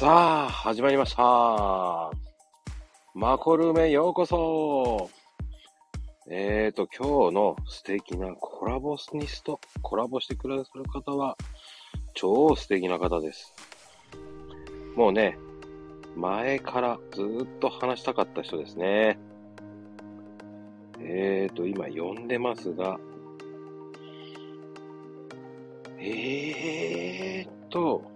さあ、始まりました。マコルームへようこそ。えーと、今日の素敵なコラボニスト、コラボしてくださる方は、超素敵な方です。もうね、前からずっと話したかった人ですね。えーと、今呼んでますが、えーと、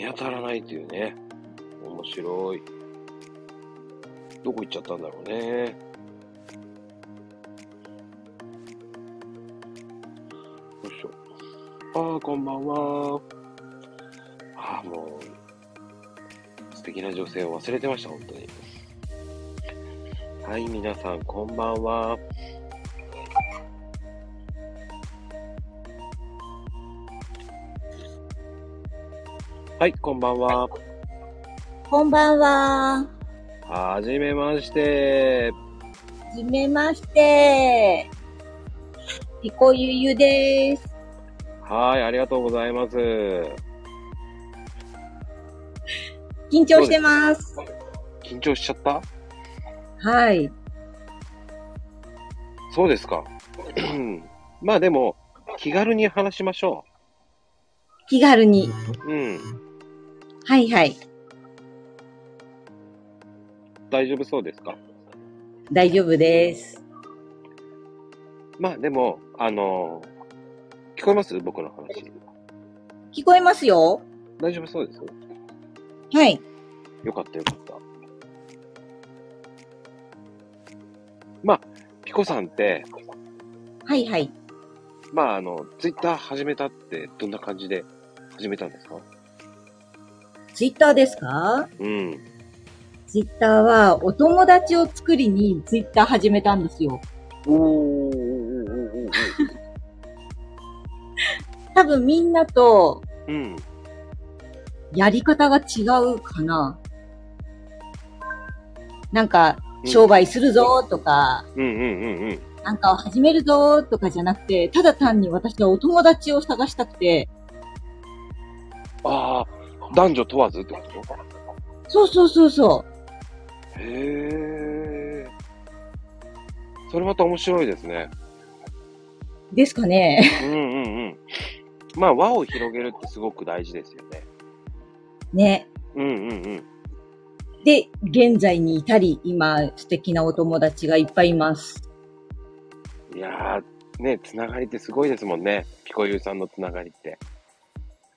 見当たらないというね。面白い。どこ行っちゃったんだろうね。よいしょ。ああ、こんばんは。ああ、もう、素敵な女性を忘れてました、本当に。はい、皆さん、こんばんは。はい、こんばんは。こんばんは。はじめまして。はじめまして。ピコゆゆです。はい、ありがとうございます。緊張してます。緊張しちゃった？はい。そうですか。まあでも、気軽に話しましょ気軽に。う。うん。はいはい。大丈夫そうですか？大丈夫です。まあでも、あのー聞こえます？僕の話。聞こえますよ大丈夫そうです？はい。よかったよかった。まあ、ピコさんって、はいはい。まああの、ツイッター始めたってどんな感じで始めたんですか？ツイッターですか？うん。ツイッターはお友達を作りにツイッター始めたんですよ。おー 多分みんなとうん。やり方が違うかな。なんか、うん商売するぞとか、うんうんうんうん。なんかを始めるぞとかじゃなくて、ただ単に私はお友達を探したくて、ああ、男女問わずってこと？そうそうそうそへえ。それまた面白いですね。う。ですかね。うんうんうん。まあ、輪を広げるってすごく大事ですよね。ね。うんうんうん。で、現在に至り、今、素敵なお友達がいっぱいいます。いやー、ね、つながりってすごいですもんね。ピコユーさんのつながりって。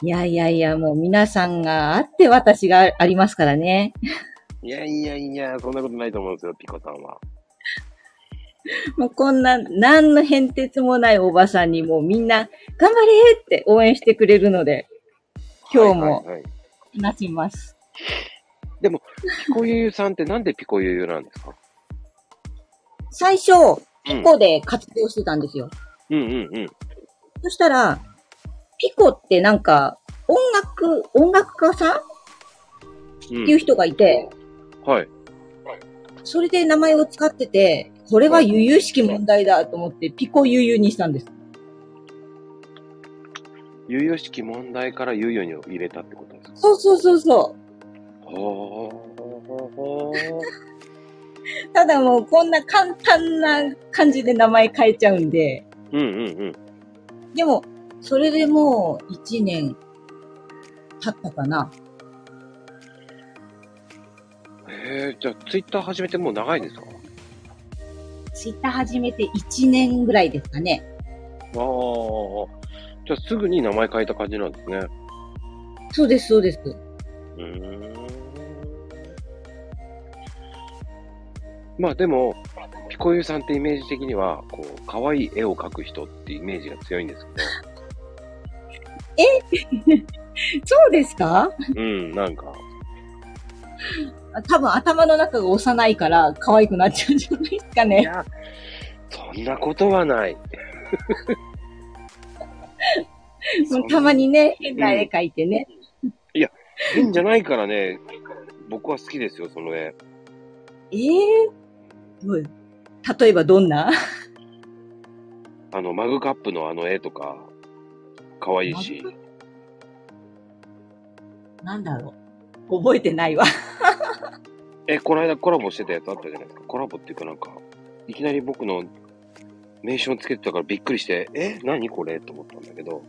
いやいやいや、もう皆さんがあって私がありますからね。いやいやいや、そんなことないと思うんですよ、ピコさんは。もうこんな、何の変哲もないおばさんにもうみんな、頑張れって応援してくれるので、今日もはいはいはい話します。でも、ピコユーさんってなんでピコユーなんですか？最初、ピコで活動してたんですよ。うんうんうん。そしたら、ピコってなんか、音楽、音楽家さん？っうんていう人がいて、はい。それで名前を使ってて、これは悠々しき問題だと思って、ピコ悠々にしたんです。猶予式問題から猶予に入れたってことですか？そうそうそうそほー。う。ただもうこんな簡単な感じで名前変えちゃうんで、うんうんうん。でも、それでもう1年経ったかな。へえ、じゃあツイッター始めてもう長いですか？ツイッター始めて1年ぐらいですかね。ああ、じゃあすぐに名前変えた感じなんですね。そうです、そうです。うーん。まあでも、ピコユーさんってイメージ的には、こう、可愛い絵を描く人ってイメージが強いんです そうですか？うん、なんか、多分頭の中が幼いから可愛くなっちゃうんじゃないですかね。いや、そんなことはない。もうたまにね、変な絵描いてね。変じゃないからね、僕は好きですよ、その絵。ええどう？例えばどんな？あの、マグカップのあの絵とか、可愛いし。なんだろう。覚えてないわ。え、この間コラボしてたやつあったじゃないですか。コラボっていうかなんか、いきなり僕の名称つけてたからびっくりして、え、何これと思ったんだけど、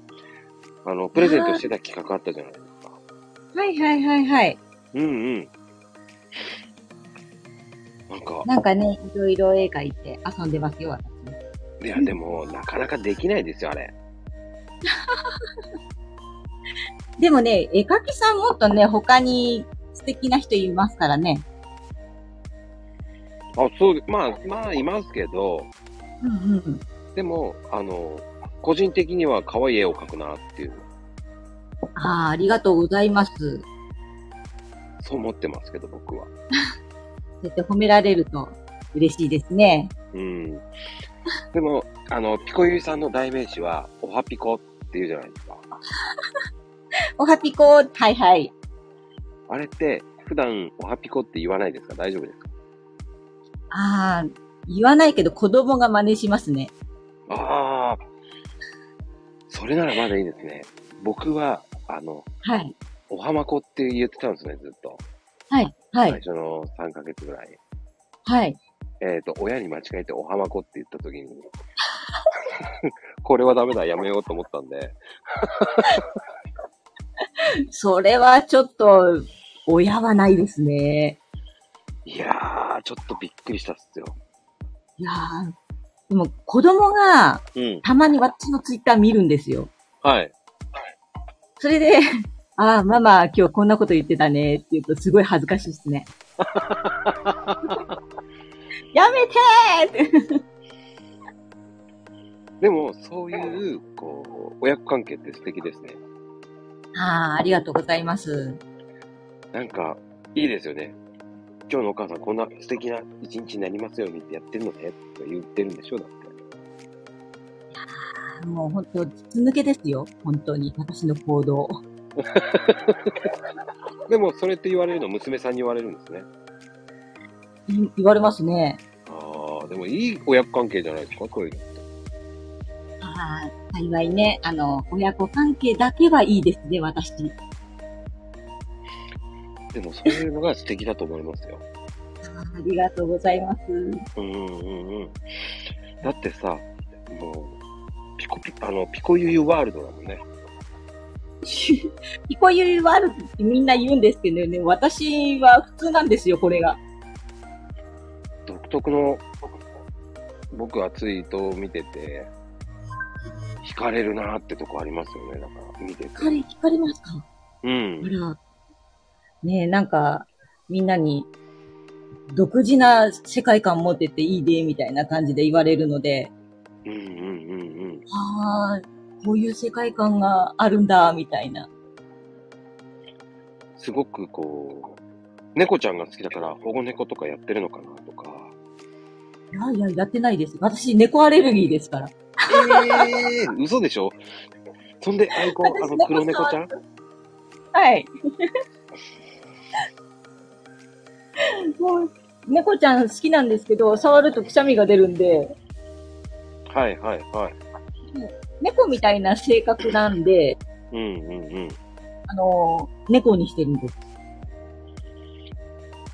あの、プレゼントしてた企画あったじゃないですか。はいはいはいはい。うんうん。なんか、なんかね、いろいろ絵描いて遊んでますよ、私。いや、でも、なかなかできないですよ、あれ。でもね、絵描きさんもっとね、他に素敵な人いますからね。あ、そう、まあ、まあ、いますけど、うんうん。でも、あの、個人的には可愛い絵を描くなっていう、ああ、ありがとうございます。そう思ってますけど、僕は。そうやって褒められると嬉しいですね。うん。でも、あの、ピコユイさんの代名詞は、おはピコっていうじゃないですか。おはぴこ、はいはい。あれって、普段、おはピコって言わないですか？大丈夫ですか？ああ、言わないけど子供が真似しますね。ああ、それならまだいいですね。僕は、あの、はい。おはまこって言ってたんですね、ずっと。はい。はい。最初の3ヶ月ぐらい。はい。えっ、と、親に間違えておはまこって言ったときに、これはダメだ、やめようと思ったんで、それはちょっと、親はないですね。いやー、ちょっとびっくりしたっすよ。いやーでも子供がうん。たまに私のツイッター見るんですよ。はい。それで、ああ、ママ今日こんなこと言ってたねって言うとすごい恥ずかしいですね。やめてーって。でも、そういう、こう、親子関係って素敵ですね。ああ、ありがとうございます。なんか、いいですよね。今日のお母さんこんな素敵な一日になりますようにってやってるのねって言ってるんでしょ？だって。あーもう本当、筒抜けですよ。本当に。私の行動。でも、それって言われるの娘さんに言われるんですね。い言われますね。ああ、でもいい親子関係じゃないですか？こういうのああ、幸いね、あの、親子関係だけはいいですね、私。でも、そういうのが素敵だと思いますよ。ありがとうございます。うんうんうんうん。だってさ、もう、ピコピ、あの、ピコユユワールドだもんね。ピコユイワールドってみんな言うんですけどね、私は普通なんですよ、これが。独特の、僕はツイートを見てて、惹かれるなーってとこありますよね。だから、見てて。光、光りますか？あうん。ら。ねえ、なんか、みんなに、独自な世界観持ってていいで、みたいな感じで言われるので、うんうんうんうん。ああ、こういう世界観があるんだ、みたいな。すごくこう、猫ちゃんが好きだから保護猫とかやってるのかなとか。いやいや、やってないです。私、猫アレルギーですから。ええー、嘘でしょ？そんで、アイコン、あの黒猫ちゃん？はい。もう、猫ちゃん好きなんですけど、触るとくしゃみが出るんで、はいはいはい。猫みたいな性格なんで、うんうんうん。あの、猫にしてるんです。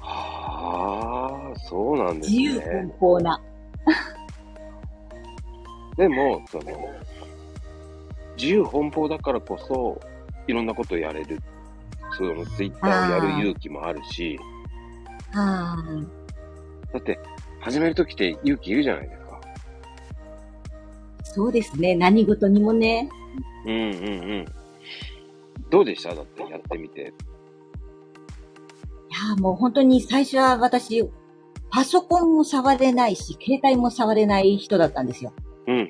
はあ、そうなんです自由ね。奔放な。でも、その、自由奔放だからこそ、いろんなことをやれる。そのツイッターをやる勇気もあるし、はだって、始めるときって勇気いるじゃないですか。い。そうですね。何事にもね。うんうんうん。どうでした？だってやってみて。いやーもう本当に最初は私、パソコンも触れないし、携帯も触れない人だったんですよ。うんうんうん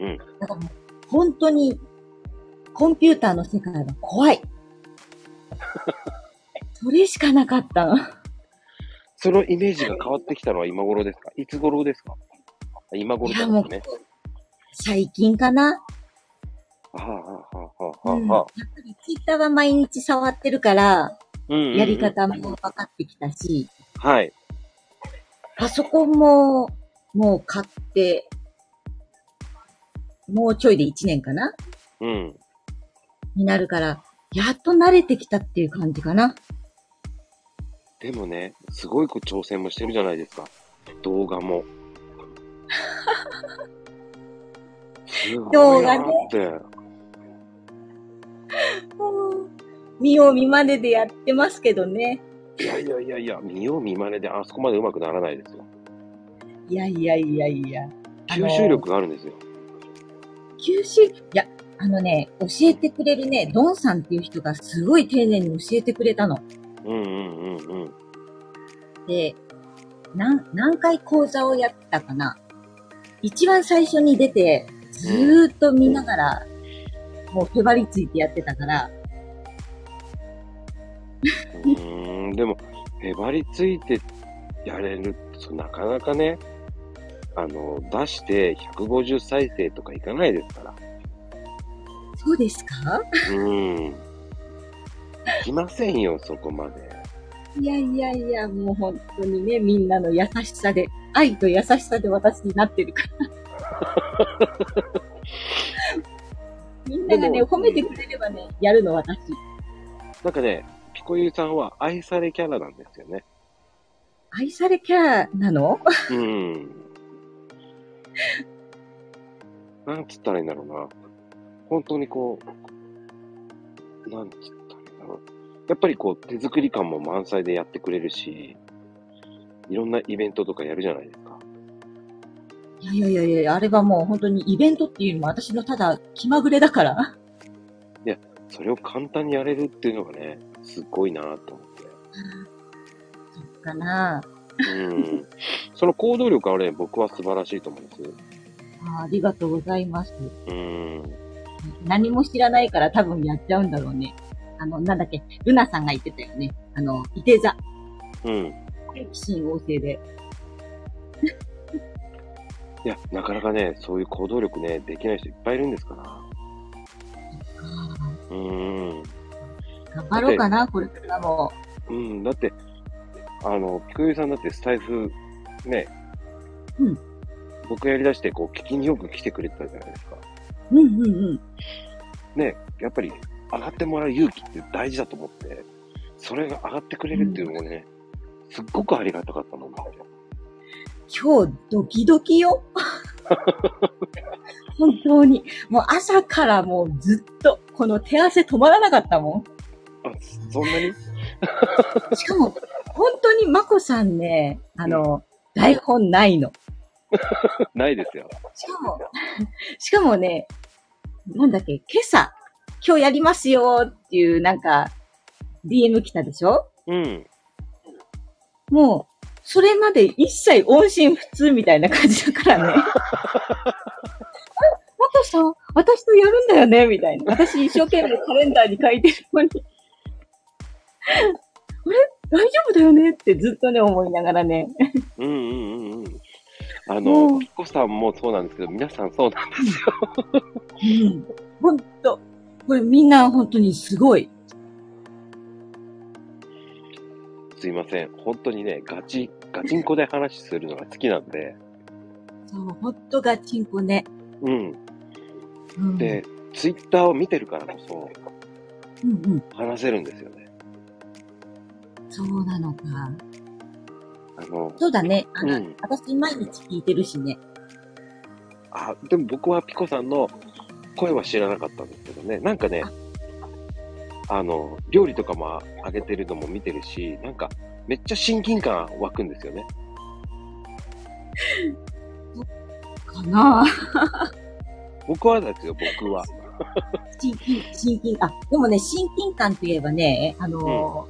うん。だから本当に、コンピューターの世界は怖い。それしかなかったの。そのイメージが変わってきたのは今頃ですか？いつ頃ですか？今頃だもんね。最近かな、はあはあはあはあうん、はあ。やっぱりツイッターは毎日触ってるから、うんうんうんやり方も分かってきたし、はい。パソコンも、もう買って、もうちょいで1年かな？うん。になるから、やっと慣れてきたっていう感じかな。でもね、すごい挑戦もしてるじゃないですか。動画も。すごいなって。見よう見まねでやってますけどね。いやいやいやいや、見よう見まねであそこまで上手くならないですよ。いやいやいやいや。あの吸収力があるんですよ。吸収、いや、あのね、教えてくれるね、ドンさんっていう人がすごい丁寧に教えてくれたの。うんうんうんうん。で、何、何回講座をやったかな一番最初に出て、ずーっと見ながら、もう手張りついてやってたから、うーん、でも、へばりついてやれる、なかなかね、あの、出して150再生とかいかないですから。そうですか？うーん。いきませんよ、そこまで。いやいやいや、もう本当にね、みんなの優しさで、愛と優しさで私になってるから。みんながね、褒めてくれればね、やるの私。なんかね、ピコユーさんは愛されキャラなんですよね。愛されキャラなの？うん。なんつったらいいんだろうな。本当にこう、なんつったらいいんだろう。やっぱりこう、手作り感も満載でやってくれるし、いろんなイベントとかやるじゃないですか。いやいやいやいや、あれはもう本当にイベントっていうよりも私のただ気まぐれだから。それを簡単にやれるっていうのがね、すっごいなと思って。そっかなうん。その行動力はね、僕は素晴らしいと思うんです。あありがとうございます。うん。何も知らないから多分やっちゃうんだろうね。あの、なんだっけ、ルナさんが言ってたよね。あの、いて座。うん。好奇心旺盛で。いや、なかなかね、そういう行動力ね、できない人いっぱいいるんですから。あうん。ー頑張ろうかな、これからも。うん、だって、あの、ピコユーさんだってスタイフ、ね、うん。僕やり出して、こう、聞きによく来てくれてたじゃないですか。うんうんうん。ね、やっぱり、上がってもらう勇気って大事だと思って、それが上がってくれるっていうのもね、すっごくありがたかったのもんですよ。今日ドキドキよ。本当に。もう朝からもうずっと、この手汗止まらなかったもあ、そんなに？ん。しかも、本当にまこさんね、あの、台本ないの。ないですよ。しかも、しかもね、なんだっけ、今朝、今日やりますよっていうなんか、DM 来たでしょ？うん。もう、それまで一切音信不通みたいな感じだからね。マトさん、私とやるんだよね？みたいな。私一生懸命カレンダーに書いてるのに。あれ？大丈夫だよねってずっとね、思いながらね。うんうんうんうん。あうの、んピコさんもそうなんですけど、皆さんそうなんですよ。うん。ほんと。これみんな本当にすごい。すいません。本当にね、ガチ、ガチンコで話するのが好きなんで、そう、ほんとガチンコね。うん。うん、で、ツイッターを見てるからこそ、うんうん。話せるんですよね。そうなのか。あの、そうだね。あの、うん私毎日聞いてるしね。あ、でも僕はピコさんの声は知らなかったんですけどね、なんかね、あの、料理とかもあげてるのも見てるし、なんか、めっちゃ親近感湧くんですよね。かな 僕はですよ、僕は。親近、親近、あ、でもね、親近感といえばね、あの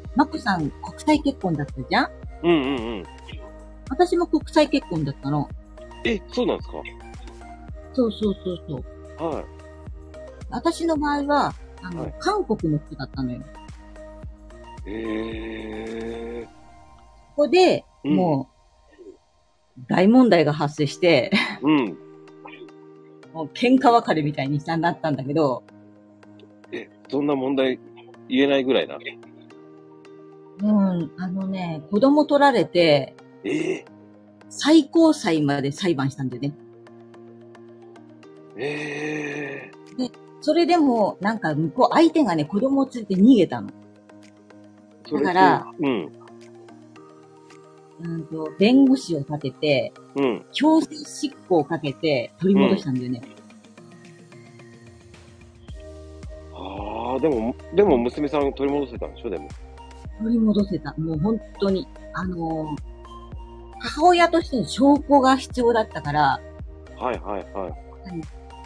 ー、マックさん国際結婚だったじゃん？うんうんうん。私も国際結婚だったの。え、そうなんですか？そうそうそうそう。はい。私の場合は、あの、はい韓国の人だったのよ。こえこで、うんもう、大問題が発生して、ー。うん。もう喧嘩別れみたいになったんだけど、え、そんな問題言えないぐらいな。うん、あのね、子供取られて、え最高裁まで裁判したんだよね。ー、えそれでも、なんか向こう、相手がね、子供を連れて逃げたの。だから、うん。うんと、弁護士を立てて、うん。強制執行をかけて取り戻したんだよね。ああ、でも、でも娘さん取り戻せたんでしょでも。取り戻せた。もう本当に、あのー母親としての証拠が必要だったから、はいはいはい。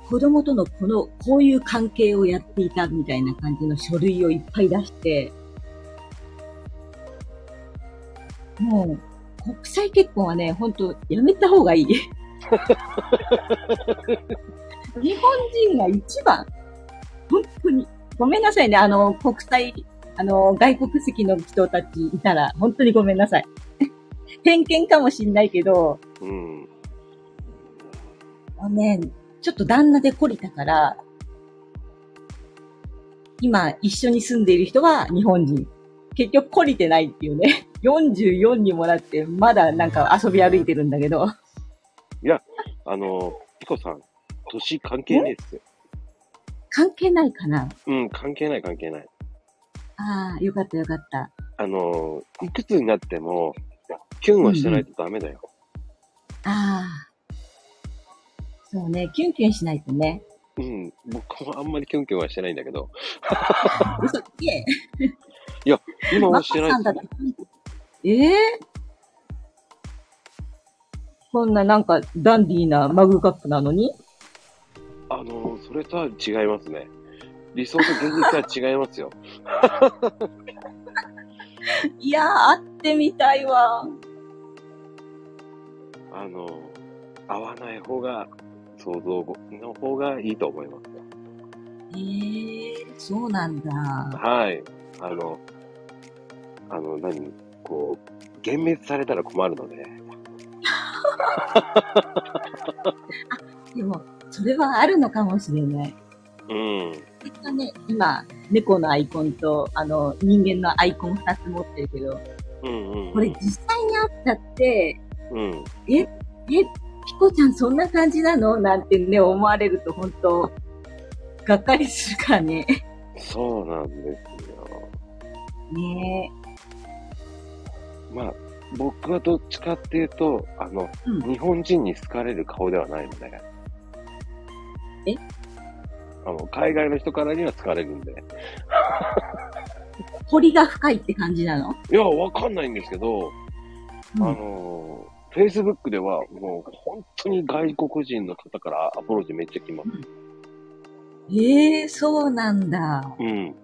子供とのこの、こういう関係をやっていたみたいな感じの書類をいっぱい出して、もう、国際結婚はね、本当やめた方がいい。日本人が一番。本当に。ごめんなさいね、あの、国際、あの、外国籍の人たちいたら、本当にごめんなさい。偏見かもしんないけど、うん。あのね、ちょっと旦那で懲りたから、今一緒に住んでいる人は日本人。結局懲りてないっていうね。44にもなって、まだなんか遊び歩いてるんだけど。あの、ピコさん、年関係ないっすよ。関係ないかな？うん、関係ない関係ない。ああ、よかったよかった。あの、いくつになっても、キュンはしてないとダメだよ。ああ。そうね、キュンキュンしないとね。うん、僕もあんまりキュンキュンはしてないんだけど、嘘つけ。今マはしてないさんだって。ええこんななんかダンディーなマグカップなのに？あの、それとは違いますね。理想と現実は違いますよ。いやー、会ってみたいわ。あの、合わない方が、想像の方がいいと思いますよ。ええそうなんだ。はい。あの、あの、何こう、幻滅されたら困るので。でも、それはあるのかもしれない。うん。私はね、今、猫のアイコンと、あの、人間のアイコン二つ持ってるけど、うんうん。これ実際にあったって、うん。え、ピコちゃんそんな感じなの？なんてね、思われると本当がっかりするからね。そうなんですよ。ねまあ、僕はどっちかっていうと、あの、うん日本人に好かれる顔ではないので。え？あの、海外の人からには好かれるんで。彫りが深いって感じなの？いや、わかんないんですけど、うんあの、Facebook ではもう本当に外国人の方からアプローチめっちゃ来ます。ええそうなんだ。うん。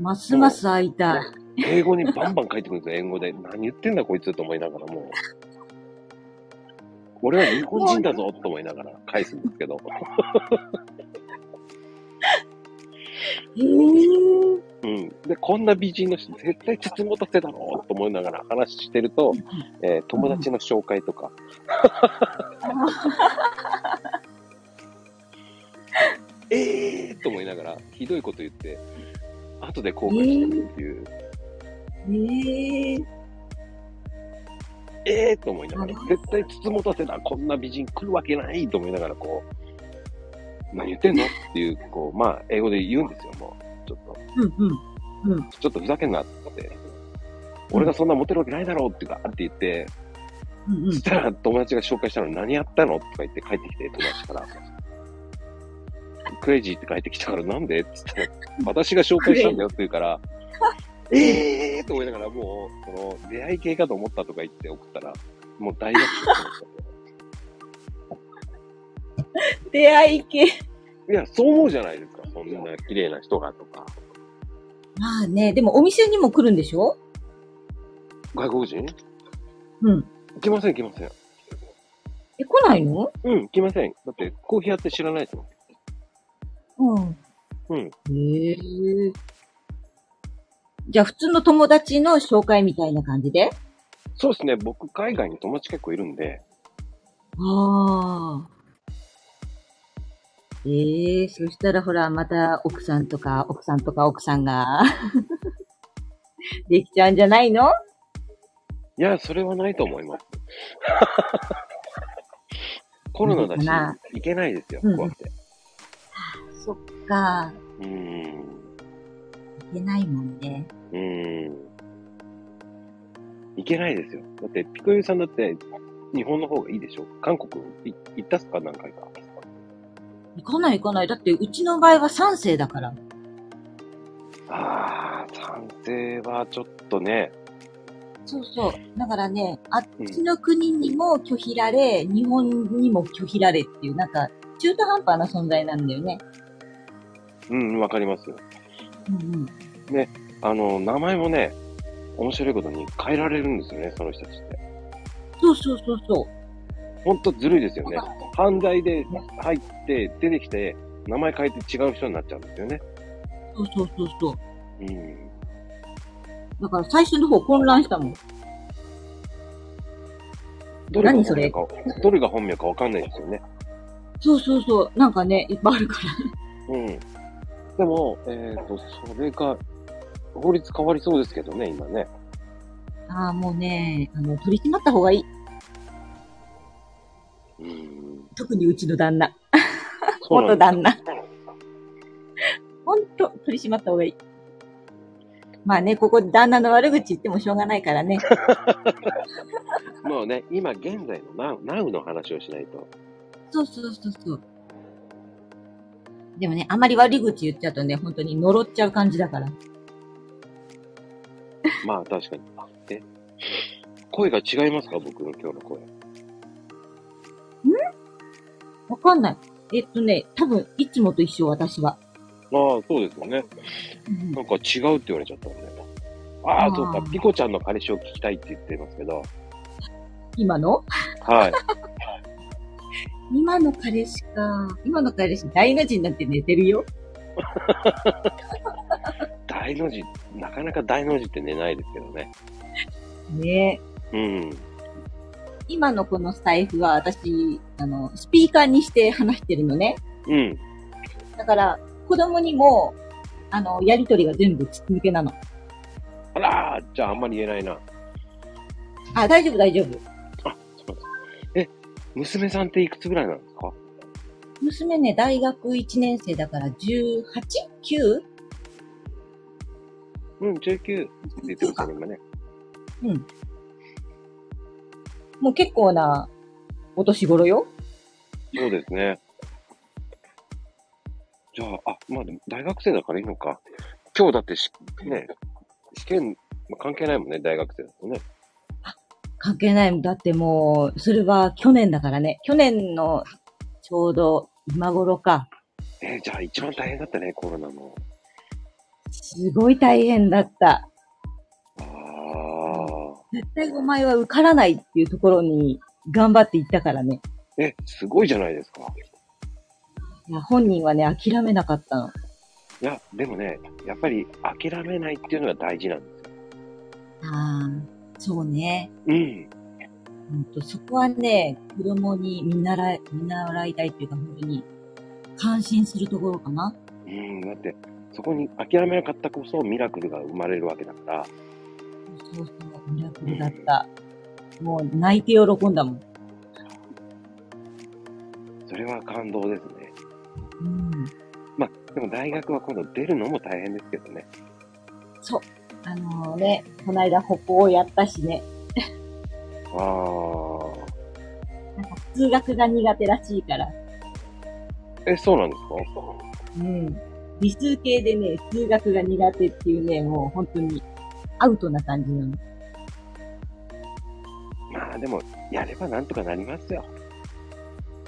ますます会いたい。英語にバンバン書いてくるんですよ、英語で。何言ってんだこいつと思いながらもう。俺は日本人だぞと思いながら返すんですけど。へえうん。で、こんな美人の人絶対筒持たせだろうと思いながら話してると、えー友達の紹介とか、えーと思いながらひどいこと言って、後で後悔してるっていう、えええーと思いながら絶対筒持たせだ、こんな美人来るわけないと思いながら、こう、何言ってんの？っていう、こう、まあ、英語で言うんですよ、もう。ちょっと、うんうん。ちょっとふざけんなって。俺がそんなモテるわけないだろうってガーって言って、うんうんそし。たら友達が紹介したのに何やったの？とか言って帰ってきて、友達から。クレイジーって帰ってきたからなんで？って言ったら、私が紹介したんだよって言うから、ええーと思いながらもう、その、出会い系かと思ったとか言って送ったら、もう大学生してました。出会い系。いや、そう思うじゃないですか。そんな綺麗な人がとか。まあね、でもお店にも来るんでしょ？外国人？うん。来ません、来ません。え、来ないの？うん、来ません。だって、コーヒー屋って知らないですもん。うん。うん。へえ。じゃあ普通の友達の紹介みたいな感じで？そうですね。僕、海外に友達結構いるんで、ああ。ええそしたらほら、また奥さんとか、奥さんとか奥さんが、できちゃうんじゃないの？いや、それはないと思います。コロナだしいけないですよ、うん怖くて。か。うーん。いけないもんね。うーん。いけないですよ。だって、ピコユさんだって、日本の方がいいでしょ？韓国い行ったっすか？何回か。行かない行かない。だって、うちの場合は3世だから。ああ、賛成はちょっとね、そうそう。だからね、あっちの国にも拒否られ、日本にも拒否られっていう、なんか、中途半端な存在なんだよね。うん、わかりますよ。うんうん。あの、名前もね、面白いことに変えられるんですよね、その人たちって。そうそうそうそう。ほんとずるいですよね。犯罪で入って、出てきて、名前変えて違う人になっちゃうんですよね。そうそうそうそう。うん。だから最初の方混乱したもん。どれが何それ？本名か、どれが本名かわかんないですよね。そうそうそう。なんかね、いっぱいあるかうん。でも、えっ、と、それが、法律変わりそうですけどね、今ね。ら。ああ、もうね、あの、取り締まった方がいい。うん。特にうちの旦那。元旦那。ほんと、取り締まった方がいい。まあね、ここで旦那の悪口言ってもしょうがないからね。もうね、今現在のナウナウの話をしないと。そうそうそうそう。でもね、あまり悪口言っちゃうとね、本当に呪っちゃう感じだから。まあ確かに。え？声が違いますか？僕の今日の声。わかんない。えっとね、多分、いつもと一緒、私は。ああ、そうですよね。うんなんか違うって言われちゃったんで。ああ、あーそうか。ピコちゃんの彼氏を聞きたいって言ってますけど。今の？はい。今の彼氏か。今の彼氏、大の字になって寝てるよ。大の字、なかなか大の字って寝ないですけどね。ねうん。今のこのスタイフは私、あの、スピーカーにして話してるのね。うん。だから、子供にも、あの、やりとりが全部筒抜けなの。あらー、じゃああんまり言えないな。あ、大丈夫大丈夫。娘さんっていくつぐらいなんですか？娘ね、大学1年生だから 18?9? うん、19って言ってますよね、今ね。うん。もう結構なお年頃よ。そうですね。じゃあ、あ、まあでも大学生だからいいのか。今日だってし、ね、試験、まあ関係ないもんね、大学生だとね。関係ない。だってもう、それは去年だからね。去年のちょうど今頃か。えーじゃあ一番大変だったね、コロナの。すごい大変だった。ああ。絶対お前は受からないっていうところに頑張っていったからね。え、すごいじゃないですか。いや、本人はね、諦めなかったの。いや、でもね、やっぱり諦めないっていうのが大事なんですよ。ああ、そうね。うん。うんと、そこはね、子供に見習い、見習いたいっていうか、本当に、感心するところかな。うん、だって、そこに諦めなかったこそミラクルが生まれるわけだから、そうそう、ミラクルだった。もう、泣いて喜んだもん。それは感動ですね。うん。まあ、でも大学は今度出るのも大変ですけどね。そう。あのね、この間、歩行をやったしね。ああ。なんか、数学が苦手らしいから。え、そうなんですか？うん。理数系でね、数学が苦手っていうね、もう本当に、アウトな感じなの。まあでも、やればなんとかなりますよ。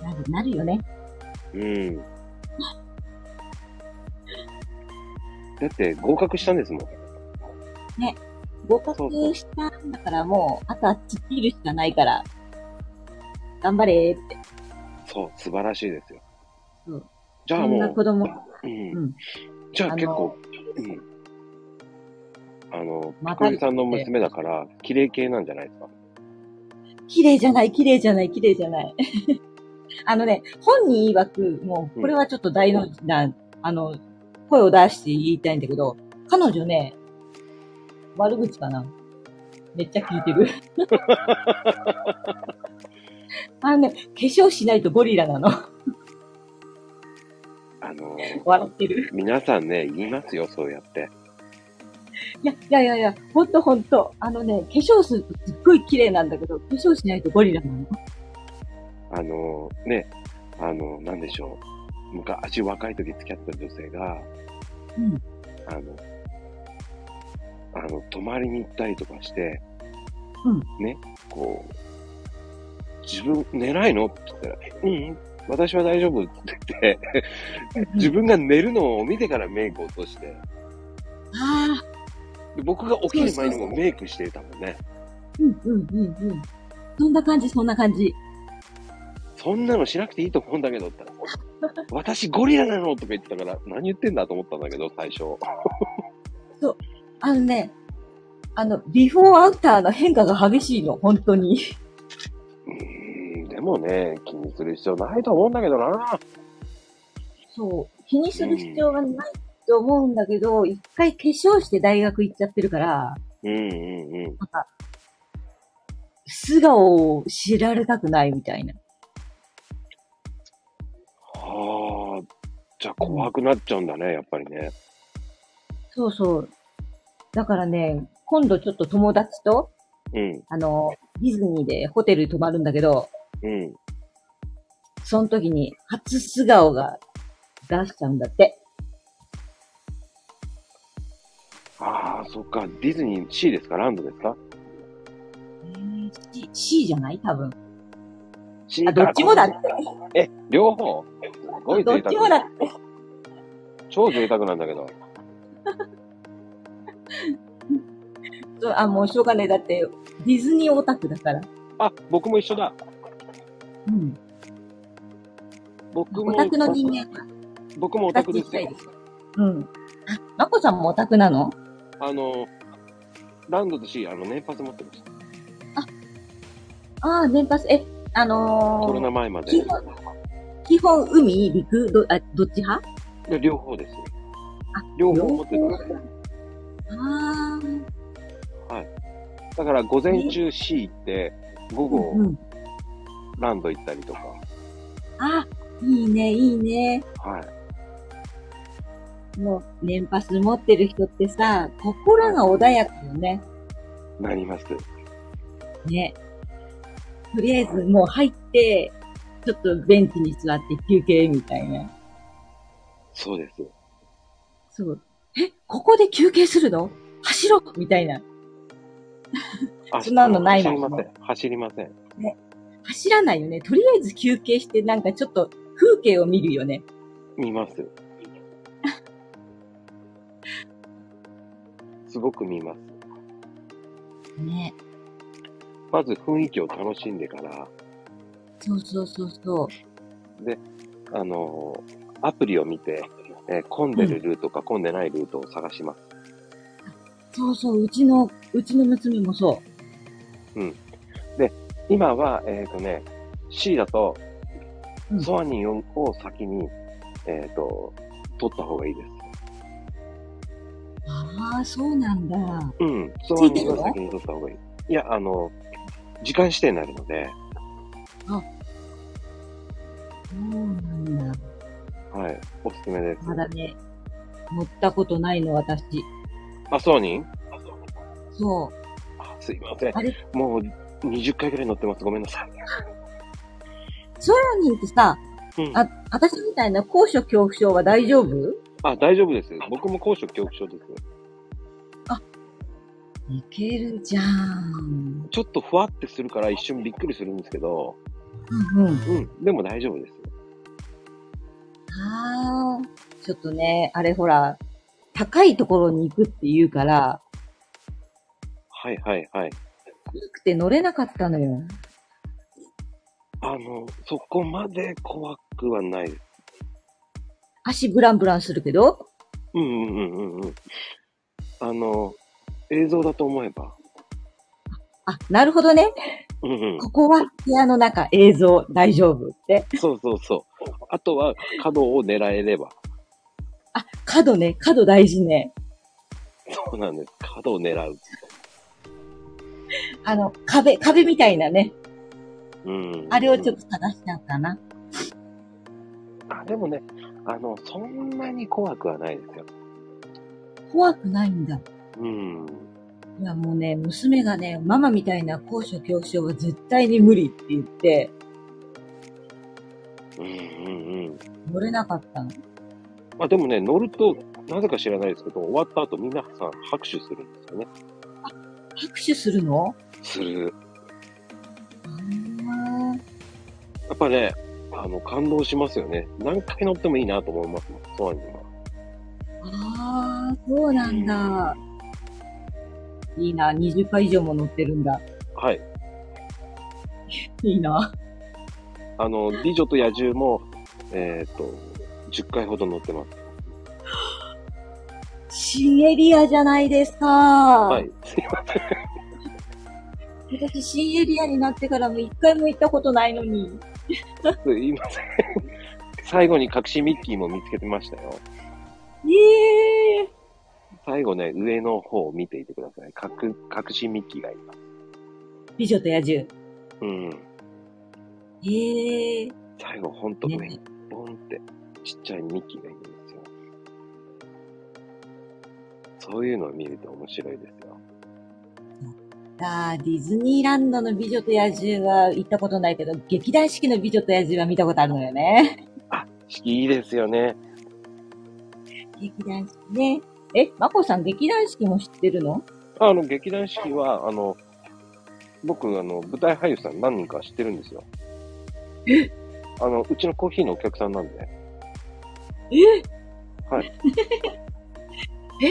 なる、なるよね。うん。だって合格したんですもん。合格したんだからもう、あとは突っ切るしかないから、頑張れーって。そう、素晴らしいですよ。そうじゃあそんなも子供、う、うん。うん。じゃあ結構、うん。あの、またさんの娘だから、綺麗系なんじゃないですか？綺麗じゃない、綺麗じゃない、綺麗じゃない。あのね、本人曰く、もう、これはちょっと大の字な、あの、声を出して言いたいんだけど、彼女ね、悪口かなめっちゃ聞いてる。あのね、化粧しないとゴリラなの。ああのー笑ってる。皆さんね、言いますよ、そうやって。いや、いやいやいや、ほんとほんと。あのね、化粧するとすっごい綺麗なんだけど、化粧しないとゴリラなの。あのーね、あのーなんでしょう。昔若い時付き合った女性が、うん。あの、あの、泊まりに行ったりとかして、うんね、こう、自分寝ないのって言ったら、うんうん、私は大丈夫って言って、自分が寝るのを見てからメイクを落として、ああ、で僕が起きる前にもメイクしてたもんね。うんうんうんうん。そんな感じ、そんな感じ。そんなのしなくていいと思うんだけどって言ったら、私ゴリラなのとか言ってたから、何言ってんだと思ったんだけど、最初。あのね、あの、ビフォーアフターの変化が激しいの、本当に。うーん、でもね、気にする必要ないと思うんだけどな。そう。気にする必要がないと思うんだけど、一回化粧して大学行っちゃってるから、うんうんうん。なんか、素顔を知られたくないみたいな。はあ、じゃあ怖くなっちゃうんだね、やっぱりね。そうそう。だからね、今度ちょっと友達と、うん、あの、ディズニーでホテル泊まるんだけど、うん。その時に初素顔が出しちゃうんだって。ああ、そっか。ディズニー C ですか？ランドですか？えー、C, C じゃない？多分。C あ、どっちもだって。え、両方？すごいど贅沢。っちもだって。超贅沢なんだけど。そうあ、もうしょうがない。だって、ディズニーオタクだから。あ、僕も一緒だ。うん。僕も。オタクの人間は僕もオタクですよ。うん。あ、まこさんもオタクなの？あの、ランドと C、あの、年パス持ってました。ああ、年パス、え、あのー、コロナ前まで。基本、基本海、陸、ど、あ、どっち派？いや両方ですよ。あ両方持ってたんですよ。あだから午前中 C 行って、午あ、後。ランド行ったりとか。あ、いいね、いいね。はい。もう、年パス持ってる人ってさ、心が穏やかよね。なります。ね。とりあえずもう入って、ちょっとベンチに座って休憩みたいな。そうです。そう。え、ここで休憩するの？走ろうみたいな。あそんなのないもん走りません。走りません。走らないよね。とりあえず休憩してなんかちょっと風景を見るよね。見ます。すごく見ます。ね。まず雰囲気を楽しんでから、そうそうそうそう。あのーアプリを見て、えー混んでるルートか混んでないルートを探します。そうそう、うちの、うちの娘もそ今は、えっ、とね、C だとう、んソアニンをを先に、えっ、と、取った方がいいです。う。ああ、そうなんだ。うん。ソアニンを先に取った方がいい。いや、あの、時間指定になるので、そうなんだ。はい。おすすめです。まだね、乗ったことないの、私。あ、ソアニンそう。あすいません。あれ、もう20回ぐらい乗ってます。ごめんなさい。ソラニンってさ、うん。あ、私みたいな高所恐怖症は大丈夫？あ、大丈夫です。僕も高所恐怖症です。いけるじゃん。ちょっとふわってするから一瞬びっくりするんですけど、うんうん。うん。でも大丈夫です。ああ、ちょっとね、あれほら、高いところに行くって言うから、はいはいはい。低くて乗れなかったのよ。あの、そこまで怖くはないです。足ブランブランするけど、うんうんうんうんうん。あの、映像だと思えば。あ、なるほどね。うんうん。ここは部屋の中映像大丈夫って。そうそうそう。あとは角を狙えれば。あ、角ね、角大事ね。そうなんです。角を狙う。あの、壁、壁みたいなね。うん。あれをちょっと探しちゃうかな。あ、でもね、あの、そんなに怖くはないですよ。怖くないんだ。うん。いや、もうね、娘がね、ママみたいな高所恐怖症は絶対に無理って言って、うんうんうん。乗れなかったの。まあでもね、乗ると、なぜか知らないですけど、終わった後皆さん拍手するんですよね。拍手するの？する。あやっぱね、あの、感動しますよね。何回乗ってもいいなと思いますもん、ソアには。あー、そうなんだ。いいな、20回以上も乗ってるんだ。はい。いいな。あの、美女と野獣も、えっ、と、10回ほど乗ってます。新エリアじゃないですか。は。はいすいません。私、新エリアになってからも一回も行ったことないのに。すいません。最後に隠しミッキーも見つけてましたよ。ええ最後ね、上の方を見ていてください。隠、隠しミッキーがいます。美女と野獣。うん。ええ最後、ほんと上ねに、ボンって、ちっちゃいミッキーがいるんですよ。そういうのを見ると面白いですよ。あーディズニーランドの美女と野獣は行ったことないけど、劇団四季の美女と野獣は見たことあるのよね。あ、いいですよね。劇団四季ね。え、まこさん劇団四季も知ってるの？あの、劇団四季は、あの、僕、あの、舞台俳優さん何人か知ってるんですよ。え？あの、うちのコーヒーのお客さんなんで。え？はい。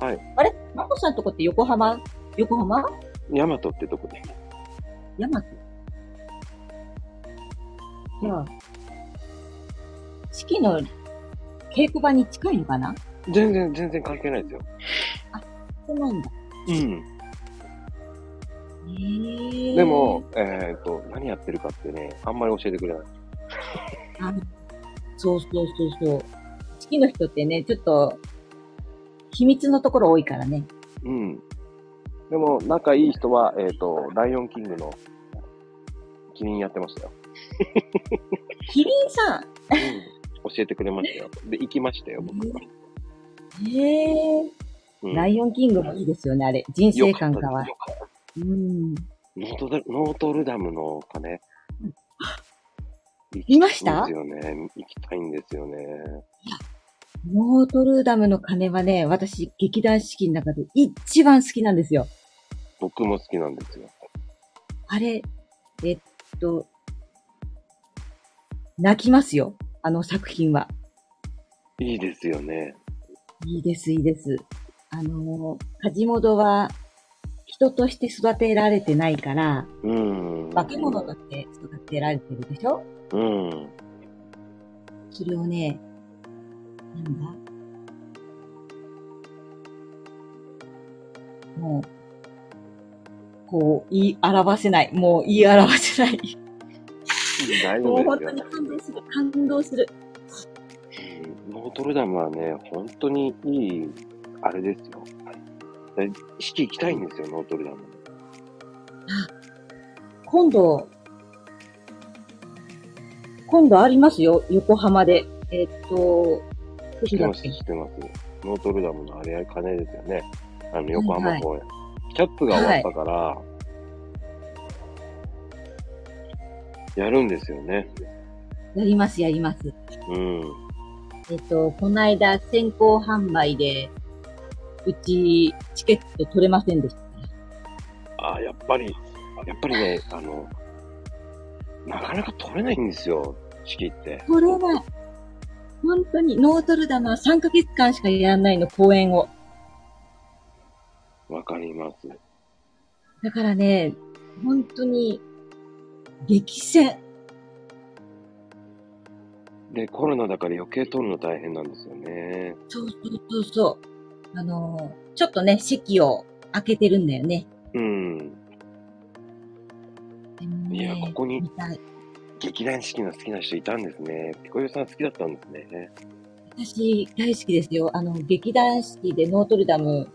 え？はい。あれ？まこさんとこって横浜？横浜？ヤマトってとこで。ヤマトじゃあ、四季の稽古場に近いのかな？全然、全然関係ないですよ。そうなんだ。うん。でも、えっ、と、何やってるかってね、あんまり教えてくれない。あそうそうそうそう。四季の人ってね、ちょっと、秘密のところ多いからね。うん。でも、仲いい人は、えっ、と、ライオンキングの、キリンやってましたよ。キリンさんうん。教えてくれましたよ。で、行きましたよ、僕は。へえ、うん、ライオンキングもいいですよね、あれ。人生観がはよ。かったうん。ノートルノートルダムの鐘。見ました？ですよね。行きたいんですよね。ノートルダムの鐘はね、私、劇団四季の中で一番好きなんですよ。僕も好きなんですよ。あれ、えっと、泣きますよ。あの作品は。いいですよね。いいです、いいです。あの、梶本は人として育てられてないから、うん。化け物として育てられてるでしょ？うん。それをね、なんだ？もう、こう、言い表せない。もう言い表せない。大もう本丈夫ですよ当に。感動する。感動する。うんノートルダムはね、本当にいい、あれですよ。で式行きたいんですよ、ノートルダム。今度、今度ありますよ。横浜で。えっと、知ってます、知ってます。ノートルダムのあれ、鐘ですよね。あの、横浜公園。キャップが終わったから、やるんですよね。やります、やります。うん。えっと、この間先行販売で、うちチケット取れませんでした。ああ、やっぱり、やっぱりね、あの、なかなか取れないんですよ、式って。取れない。本当に、ノートルダムは3ヶ月間しかやらないの、公演を。わかります。だからね、本当に、激戦。で、コロナだから余計取るの大変なんですよね。そうそうそうそう。あのー、ちょっとね、席を開けてるんだよね。うん。いや、ここに劇団四季の好きな人いたんですね。ピコヨさん好きだったんですね。私、大好きですよ。あの、劇団四季でノートルダム、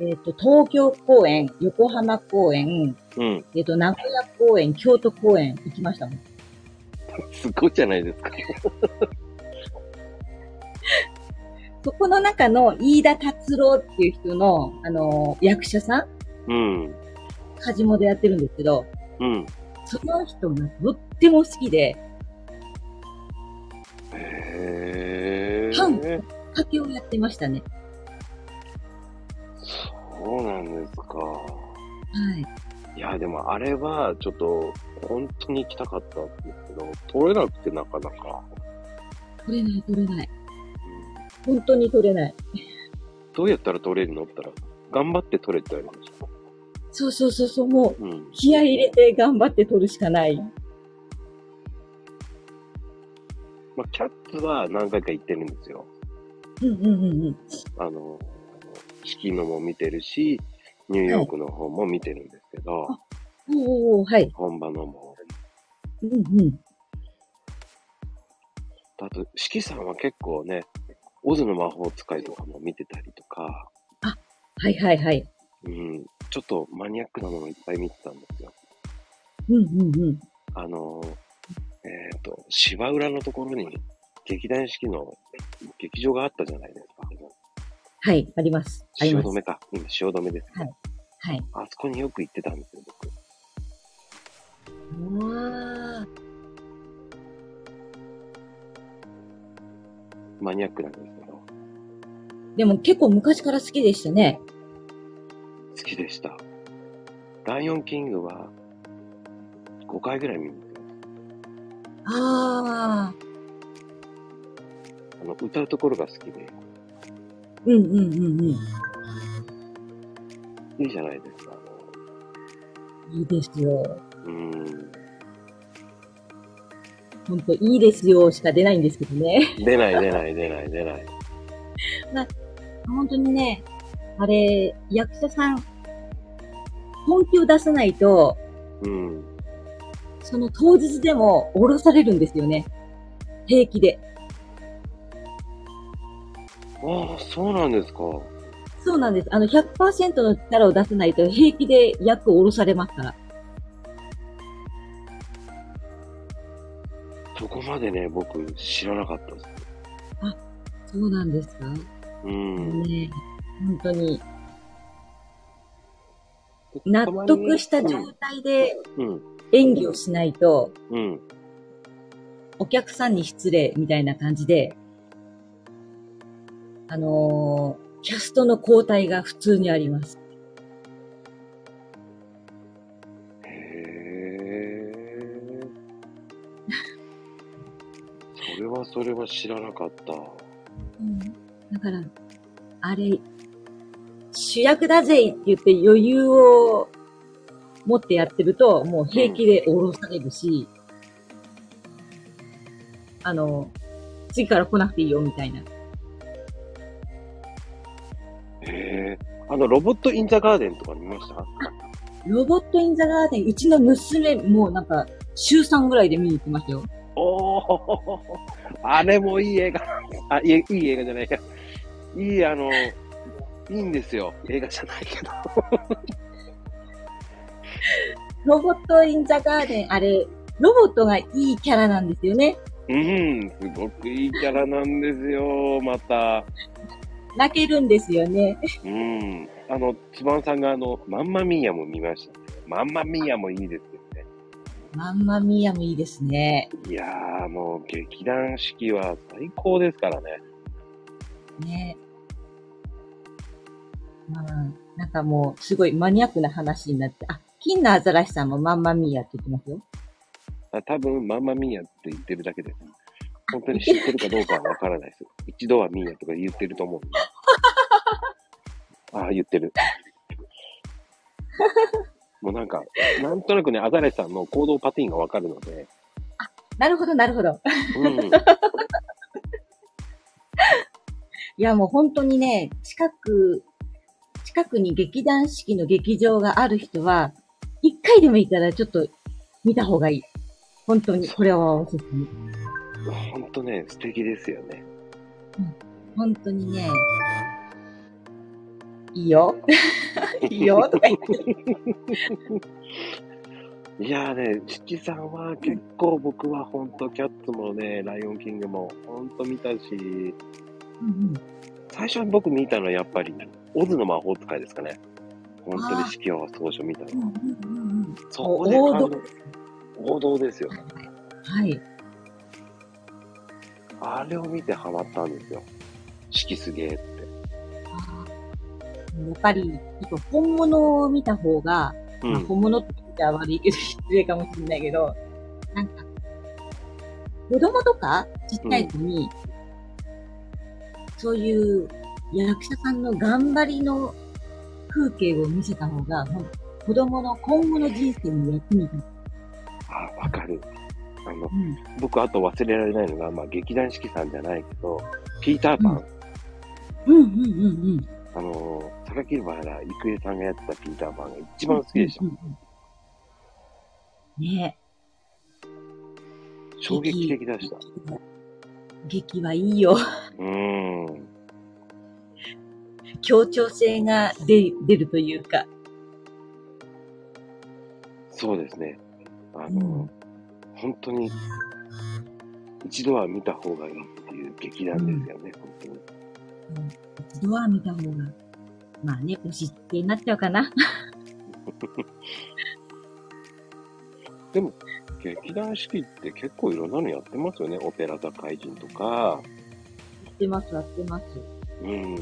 えっ、と、東京公演、横浜公演、うん。えっ、と、名古屋公演、京都公演行きましたもん。すごいじゃないですか。そこの中の飯田達郎っていう人の、あの、役者さんうん。カジモでやってるんですけど、うん。その人がとっても好きで、へはー。竹をやってましたね。そうなんですか。はい。いや、でもあれは、ちょっと、本当に行きたかったんですけど、取れなくてなかなか。取れない、取れない。うん本当に取れない。どうやったら取れるの？って言ったら、頑張って取れって言われました。そうそうそうそう、もう、うん。気合い入れて頑張って取るしかない。まあ、キャッツは何回か行ってるんですよ。うんうんうんうん。あの、式のも見てるし、ニューヨークの方も見てるんですけど、おーおーはい。本場のも。うんうん。あと、四季さんは結構ね、オズの魔法使いとかも見てたりとか、はいはいはい。うん、ちょっとマニアックなものいっぱい見てたんですよ。うんうんうん。あの、えっ、と、芝浦のところに劇団四季の劇場があったじゃないですか。はい、あります。あります。汐留か。今、汐留です、ねはい。あそこによく行ってたんですよ、僕。うわーマニアックなんですけど、でも結構昔から好きでしたね。好きでした。ライオンキングは5回ぐらい見に行ってます。ああ。あの、歌うところが好きで、うんうんうんうん。いいじゃないですか。いいですよ。うん。ほんと、いいですよしか出ないんですけどね。出ない出ない出ない出ない。本当にね、あれ、役者さん、本気を出さないと、うん。その当日でも降ろされるんですよね。平気で。ああ、そうなんですか。そうなんです。あの、100%の力を出さないと平気で役を降ろされますから。までね、僕知らなかったです。そうなんですか、うん。ね本当に、納得した状態でうん。演技をしないと、うん。お客さんに失礼みたいな感じで、あのーキャストの交代が普通にあります。それは知らなかった。だから、あれ、主役だぜって言って余裕を持ってやってると、もう平気で降ろされるし、あの、次から来なくていいよみたいな。へえ。あの、ロボット・イン・ザ・ガーデンとか見ました？ロボット・イン・ザ・ガーデン、うちの娘もなんか、週3ぐらいで見に行ってましたよ。おおあれもいい映画。あ、いいいい映画じゃないや。いい、あの、いいんですよ。映画じゃないけど。ロボット・イン・ザ・ガーデン、あれ、ロボットがいいキャラなんですよね。うん、すごくいいキャラなんですよ、また。泣けるんですよね。うん。あの、つばんさんがあの、マンマミーヤも見ましたね。マンマミーヤもいいです。マンマミーヤもいいですね。いやー、もう劇団四季は最高ですからね。ね。まあ、なんかもう、すごいマニアックな話になって、あ、金のアザラシさんもマンマミーヤって言ってますよ。あ多分、マンマミーヤって言ってるだけです。本当に知ってるかどうかはわからないです。一度はミーヤとか言ってると思うんで。ああ、言ってる。もうなんか、なんとなくね、アザラシさんの行動パティーンがわかるので、なるほど、なるほど。うん。いや、もう本当にね、近く、近くに劇団四季の劇場がある人は、一回でもいいからちょっと見た方がいい。本当に、これはおすすめ。本当ね、素敵ですよね。本当にね、いいよ。いいよ、とか言って。いやーね、七さんは結構僕は本当キャッツもね、ライオンキングも本当見たし、うんうん最初に僕見たのはやっぱり、オズの魔法使いですかね。本当に四季は総書見たのは。うんうんうんうん。そこで王道感動王道ですよ。はい。あれを見てハマったんですよ。四季すげえって。やっぱり、本物を見た方が、まあ、うん。本物って言ったら悪いけど、失礼かもしれないけど、なんか、子供とかちっちゃい子に、そういう役者さんの頑張りの風景を見せた方が、子供の今後の人生に役に立つ。あ、わかる。あの、うん。僕あと忘れられないのが、まあ劇団四季さんじゃないけど、ピーターパン。うんうんうんうん。あの、榊原郁恵さんがやってたピーターパンが一番好きでした。うんうんうんね衝撃的でした。劇はいいよ。うーん。協調性が出出るというか。そうですね。あうの、ん本当に、一度は見た方がいいっていう劇団ですよね、本当に。一度は見た方が。まあね、押し付けになっちゃうかな。でも、劇団四季って結構いろんなのやってますよね。オペラ座怪人とか。やってます、やってます。うん。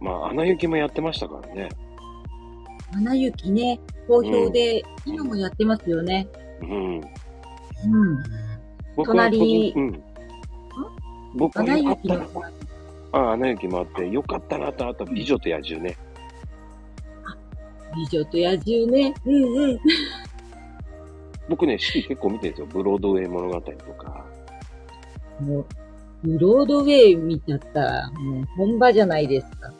まあ、アナ雪もやってましたからね。花雪ね、好評で、今もやってますよね。うん。うん。僕は個隣人うん。僕は花よかった雪のな。あ、アナ雪もあって、よかったなと、あと、美女と野獣ね。美女と野獣ね。うんうん。僕ね、四季結構見てるんですよ。ブロードウェイ物語とか。もう、ブロードウェイ見ちゃったら、もう本場じゃないですか。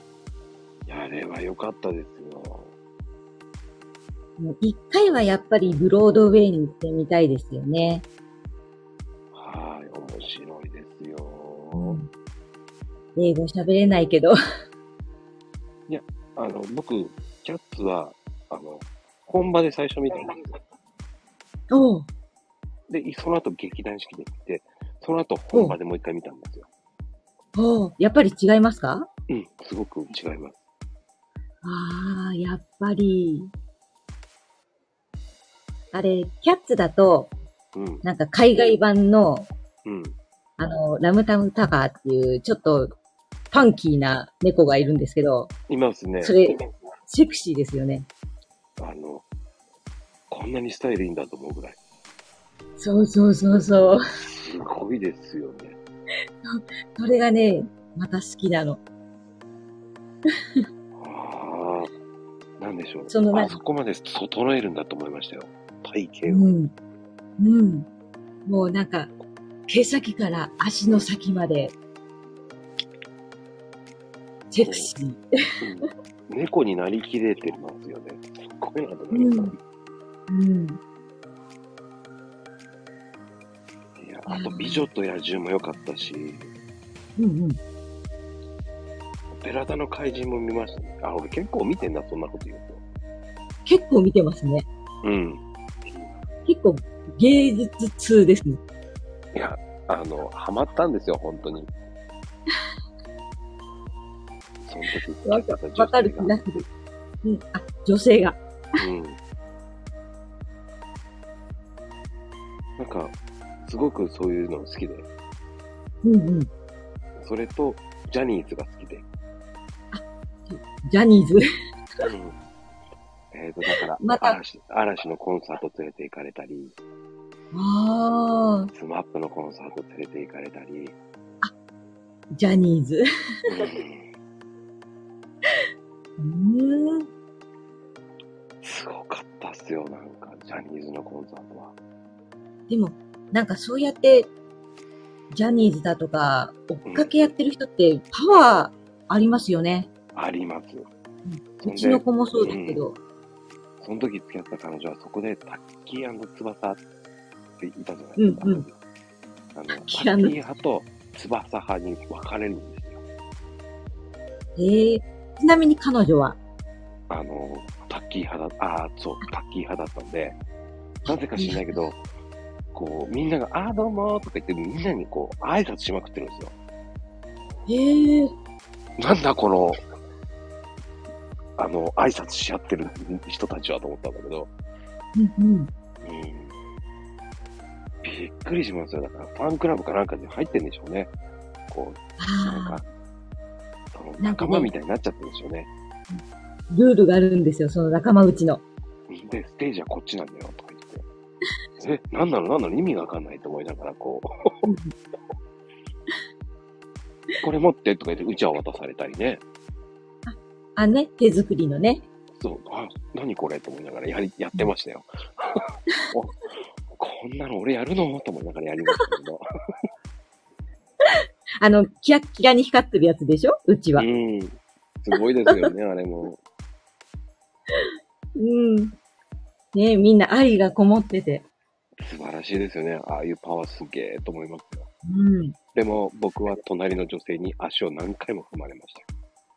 いや、あれは良かったですよ。もう一回はやっぱりブロードウェイに行ってみたいですよね。はい、面白いですよ。うん英語喋れないけど。あの、僕、キャッツは、あの、本場で最初見たんですよ。おうで、その後劇団四季で見て、その後本場でもう一回見たんですよ。おうやっぱり違いますか？うん、すごく違います。ああ、やっぱり。あれ、キャッツだと、うん、なんか海外版の、うん。あの、ラムタムタカーっていう、ちょっと、ファンキーな猫がいるんですけど、いますね。それ、セクシーですよね。あの、こんなにスタイルいいんだと思うぐらい。そうそうそうそう。すごいですよね。それがね、また好きなの。ああ、なんでしょう。そのあそこまで整えるんだと思いましたよ。体う型を。ん。うん。もうなんか、毛先から足の先まで、セクシー。うん猫になりきれてますよね。すっごいなと思いました。うん。いや、あと、美女と野獣も良かったし、うんうん。オペラ座の怪人も見ましたね。あ、俺結構見てんだ、そんなこと言う結構見てますね。と。うん。結構芸術通ですね。いや、あの、ハマったんですよ、本当に。その時、わかわかる気がする。うん。あ、女性が。うん。なんか、すごくそういうの好きで、うんうん。それと、ジャニーズが好きで。ジャニーズ。うん。えっ、と、だから、また嵐、嵐のコンサート連れて行かれたり、ああ、スマップのコンサート連れて行かれたり、ジャニーズ。うんうーん。すごかったっすよ、なんか、ジャニーズのコンサートは。でも、なんかそうやって、ジャニーズだとか、追っかけやってる人ってパワーありますよね。あります。うちの子もそうですけど。その時付き合った彼女はそこでタッキー翼っていたじゃないですか。うんうんあの、タッキキーー派と翼派に分かれるんですよ。ええちなみに彼女は、あの、タッキー派だ、ああ、そう、タッキー派だったんで、なぜか知らないけど、こう、みんなが、あーどうもーとか言って、みんなにこう、挨拶しまくってるんですよ。へえ。なんだこの、あの、挨拶し合ってる人たちはと思ったんだけど、うんうん。うん。びっくりしますよ。だから、ファンクラブかなんかに入ってんでしょうね。こう、なんああか、仲間みたいになっちゃってるんですよね。ルールがあるんですよ、その仲間内の。で、ステージはこっちなんだよ、とか言って。え、なんなの？なんなの？意味がわかんないと思いながら、こう、これ持ってとか言って、うちわ渡されたりね。あ、ね、手作りのね。そう、あ、何これと思いながらやり、やってましたよ。おこんなの俺やるの？と思いながらやりましたけど。あの、キラッキラに光ってるやつでしょ？うちは。うん。すごいですよね、あれも。うん。ねみんな愛がこもってて。素晴らしいですよね。ああいうパワーすげえと思いますよ。うん。でも、僕は隣の女性に足を何回も踏まれましたよ。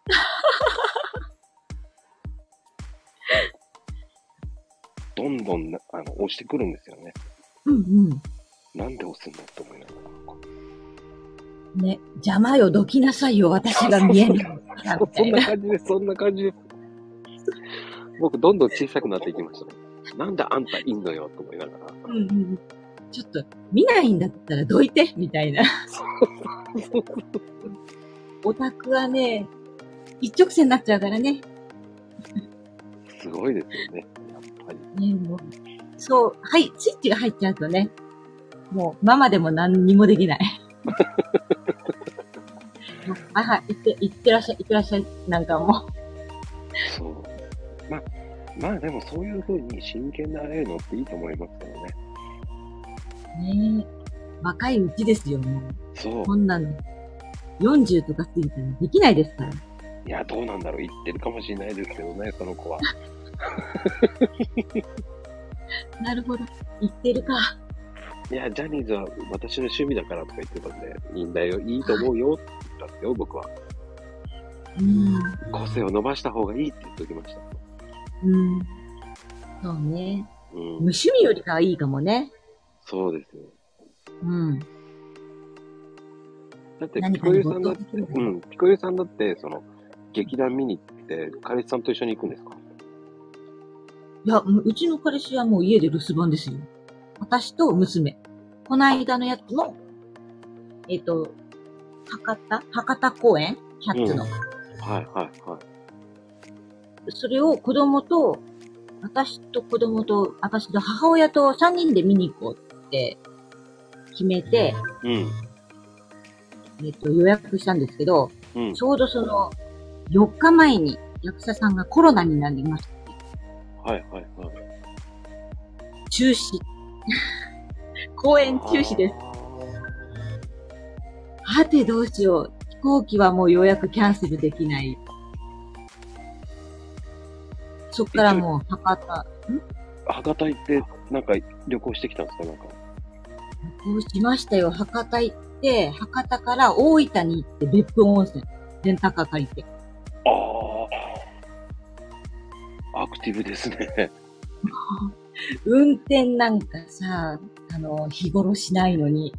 どんどんなあの押してくるんですよね。うんうん。なんで押すんだって思いながら。ね、邪魔よ、どきなさいよ、私が見えない そん。な感じです、そんな感じです。僕、どんどん小さくなっていきましたね。なんであんたいんのよ、と思いながら。うんうん。ちょっと、見ないんだったらどいて、みたいな。オタクはね、一直線になっちゃうからね。すごいですよね。やっぱり。ね、もう。そう、はい、スイッチが入っちゃうとね、もう、ママでも何にもできない。もうあ、はい、行って、行ってらっしゃい、行ってらっしゃい、なんかもそう。まあ、まあでもそういう風に真剣になれるのっていいと思いますけどね。う。ね若いうちですよ、もう。そう。こんなの。40とか過ぎたらできないですから。いや、どうなんだろう。言ってるかもしれないですけどね、その子は。なるほど。言ってるか。いや、ジャニーズは私の趣味だからとか言ってたんで、いいんだよ、いいと思うよったんですよ、僕は。うん。個性を伸ばした方がいいって言っておきました。うん。そうね。うん無。趣味よりかはいいかもね。そうですよ。うん。だって、ピコユさんだって、うん、ピコユさんだって、その、劇団見に行って、彼氏さんと一緒に行くんですか？いや、ううちの彼氏はもう家で留守番ですよ。私と娘。この間のやつも、えっ、と、博多？博多公園？キャッツの。はい、はい、はい。それを子供と、私と子供と、私と母親と3人で見に行こうって決めて、うん、えっ、と、予約したんですけど、うん。ちょうどその、4日前に役者さんがコロナになりまして、はい、はい、はい。中止。公演中止です。はてどうしよう。飛行機はもう予約キャンセルできない。そっからもう博多、博多行って、なんか旅行してきたんですか？なんか。こうしましたよ。博多行って、博多から大分に行って別府温泉。レンタカー借りて。ああ。アクティブですね。運転なんかさ、あの、日頃しないのに、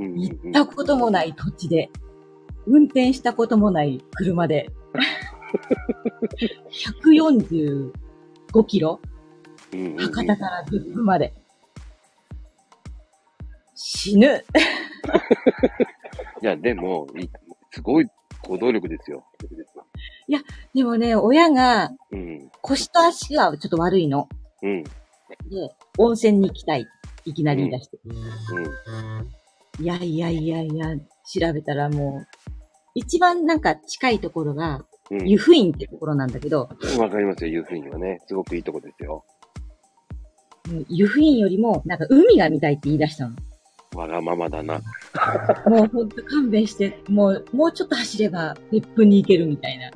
行ったこともない土地で、運転したこともない車で、145キロうんうんうん博多から別府まで。死ぬ。いや、でも、いすごい行動力ですよ。でもね、親がうん。腰と足がちょっと悪いの。うん。で、温泉に行きたい。いきなり言い出して。うん。いやいやいやいや、調べたらもう、一番なんか近いところが、うん。湯布院ってところなんだけど、わかりますよ、いうふうにはね。すごくいいとこですよ。うん湯布院よりも、なんか海が見たいって言い出したの。わがままだな。もうほんと勘弁して、もう、もうちょっと走れば別府に行けるみたいな。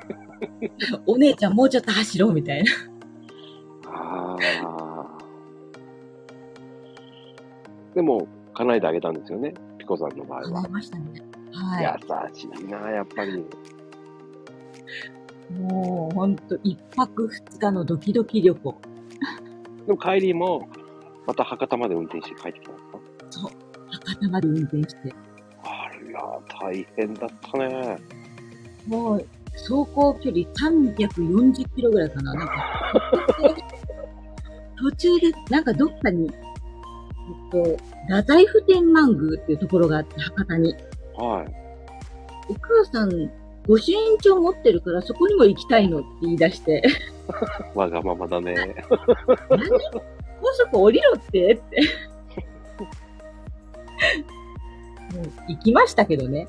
お姉ちゃんもうちょっと走ろうみたいな。ああ。でも、叶えてあげたんですよね。ピコさんの場合叶。はいましたね。は優しいな、やっぱり。い。もうほんと一泊二日のドキドキ旅行。でも帰りも、また博多まで運転して帰ってきたんですか？博多まで運転して。あら、大変だったね。もう、走行距離340キロぐらいかな。なんか、途中で、なんかどっかに、えっと、太宰府天満宮っていうところがあって、博多に。はい。お母さん、御朱印帳持ってるからそこにも行きたいのって言い出して、わがままだね。何？高速降りろってって。もう行きましたけどね。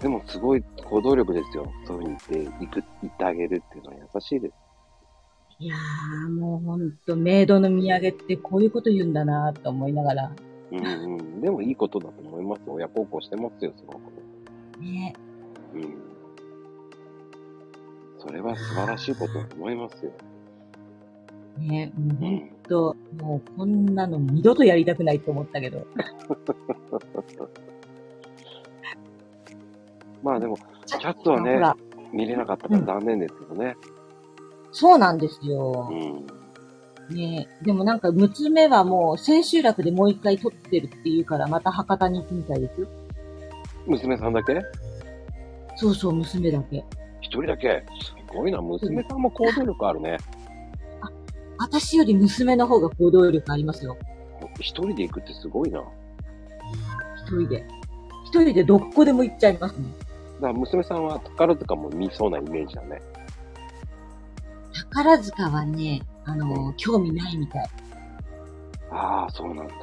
でもすごい行動力ですよ。そういうふうに言って、行く、行ってあげるっていうのは優しいです。いやー、もうほんと、メイドの土産ってこういうこと言うんだなと思いながら。うんうん。でもいいことだと思います。親孝行してますよ、すごく。ねうん。それは素晴らしいことだと思いますよ。ねもうほんうん。と、もうこんなの二度とやりたくないと思ったけど。まあでも、キャットはね見れなかったから残念ですけどね。そうなんですよう。ん。ねでもなんか娘はもう千秋楽でもう一回撮ってるって言うからまた博多に行くみたいですよ。娘さんだけ？そうそう、娘だけ。一人だけ？すごいな。娘さんも行動力あるね。私より娘の方が行動力ありますよ。一人で行くってすごいな。だか一人で。一人でどこでも行っちゃいますね。ら娘さんは宝塚も見そうなイメージだね。宝塚はね、あの、興味ないみたい。ああ、そうなんだ。